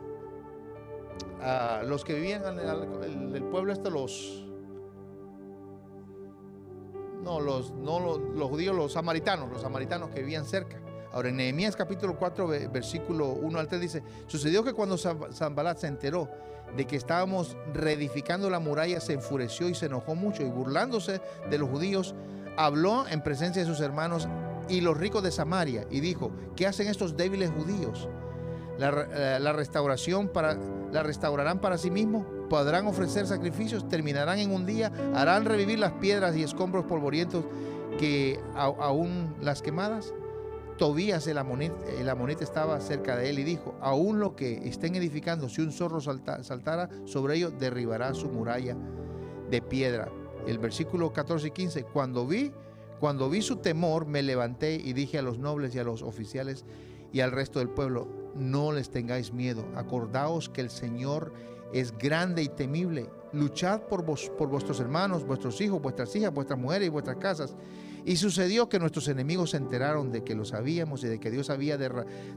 los que vivían en el, pueblo este, los, no, los, no los, judíos, los samaritanos, los samaritanos que vivían cerca. Ahora en Nehemías capítulo 4, versículo 1 al 3 dice, sucedió que cuando Zambalat se enteró de que estábamos reedificando la muralla, se enfureció y se enojó mucho y burlándose de los judíos, habló en presencia de sus hermanos y los ricos de Samaria y dijo, ¿qué hacen estos débiles judíos? La, la, restauración para, la restaurarán para sí mismos, podrán ofrecer sacrificios, terminarán en un día, harán revivir las piedras y escombros polvorientos que aún las quemadas. Tobías el amonita, estaba cerca de él y dijo, aún lo que estén edificando, si un zorro saltara sobre ellos, derribará su muralla de piedra. El versículo 14 y 15, cuando vi, cuando vi su temor, me levanté y dije a los nobles y a los oficiales y al resto del pueblo, no les tengáis miedo, acordaos que el Señor es grande y temible, luchad por, vos, por vuestros hermanos, vuestros hijos, vuestras hijas, vuestras mujeres y vuestras casas Y sucedió que nuestros enemigos se enteraron de que lo sabíamos y de que Dios había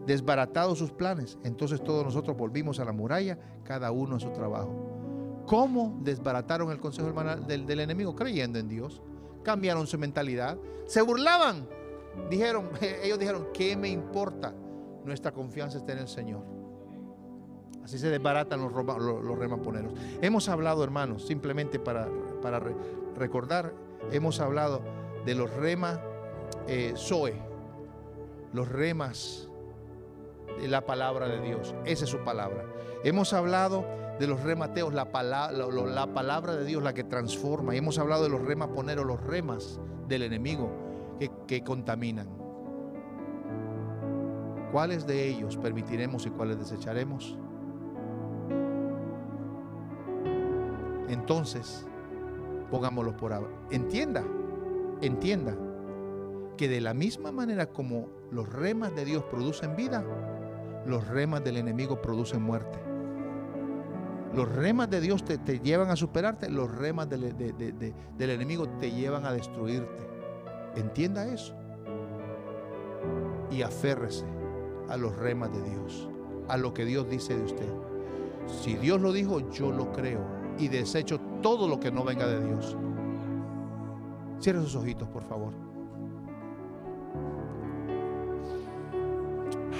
desbaratado sus planes. Entonces todos nosotros volvimos a la muralla, cada uno a su trabajo. ¿Cómo desbarataron el consejo del, del enemigo? Creyendo en Dios. Cambiaron su mentalidad. Se burlaban. Dijeron, [LAUGHS] ellos dijeron, ¿qué me importa? Nuestra confianza está en el Señor. Así se desbaratan los, los, remaponeros. Hemos hablado, hermanos, simplemente para, recordar, hemos hablado de los remas eh, Zoe, los remas de la palabra de Dios. Esa es su palabra. Hemos hablado de los remateos, la, la palabra de Dios, la que transforma. Y hemos hablado de los remaponeros, los remas del enemigo que contaminan. ¿Cuáles de ellos permitiremos y cuáles desecharemos? Entonces, pongámoslo por ahora. Entienda entienda que de la misma manera como los remas de Dios producen vida, los remas del enemigo producen muerte. Los remas de Dios te, llevan a superarte, los remas del, del enemigo te llevan a destruirte. Entienda eso. Y aférrese a los remas de Dios, a lo que Dios dice de usted. Si Dios lo dijo, yo lo creo y desecho todo lo que no venga de Dios. Cierre sus ojitos, por favor.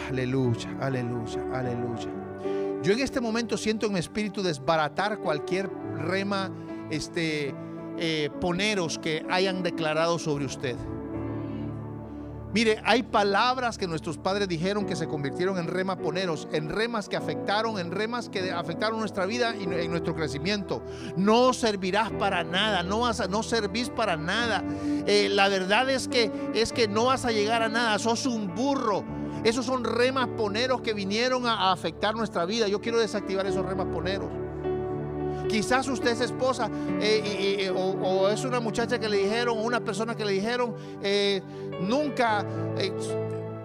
Aleluya, aleluya, aleluya. Yo en este momento siento en mi espíritu desbaratar cualquier rema, este, eh, poneros que hayan declarado sobre usted. Mire, hay palabras que nuestros padres dijeron que se convirtieron en remaponeros, en remas que afectaron, en remas que afectaron nuestra vida y en nuestro crecimiento. No servirás para nada, no vas a, no servís para nada. Eh, la verdad es que es que no vas a llegar a nada, sos un burro. Esos son remas poneros que vinieron a, afectar nuestra vida. Yo quiero desactivar esos remas poneros. Quizás usted es esposa eh, o, es una muchacha que le dijeron, o una persona que le dijeron, eh, nunca, eh,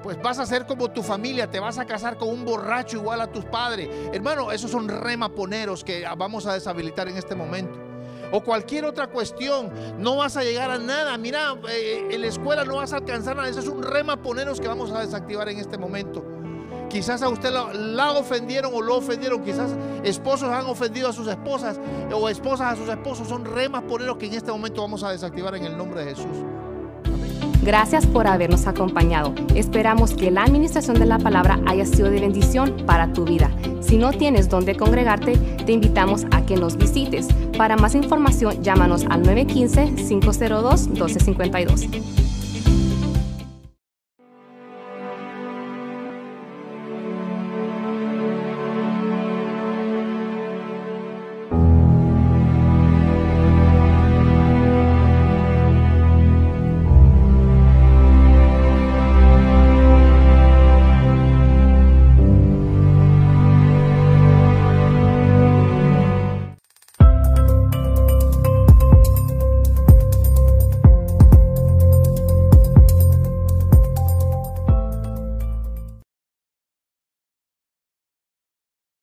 pues vas a ser como tu familia, te vas a casar con un borracho igual a tus padres. Hermano, esos son remaponeros que vamos a deshabilitar en este momento o cualquier otra cuestión, no vas a llegar a nada. Mira, en la escuela no vas a alcanzar nada. Eso es un remaponeros que vamos a desactivar en este momento. Quizás a usted la, ofendieron o lo ofendieron. Quizás esposos han ofendido a sus esposas o esposas a sus esposos. Son remas por ellos que en este momento vamos a desactivar en el nombre de Jesús. Gracias por habernos acompañado. Esperamos que la administración de la palabra haya sido de bendición para tu vida. Si no tienes dónde congregarte, te invitamos a que nos visites. Para más información, llámanos al 915-502-1252.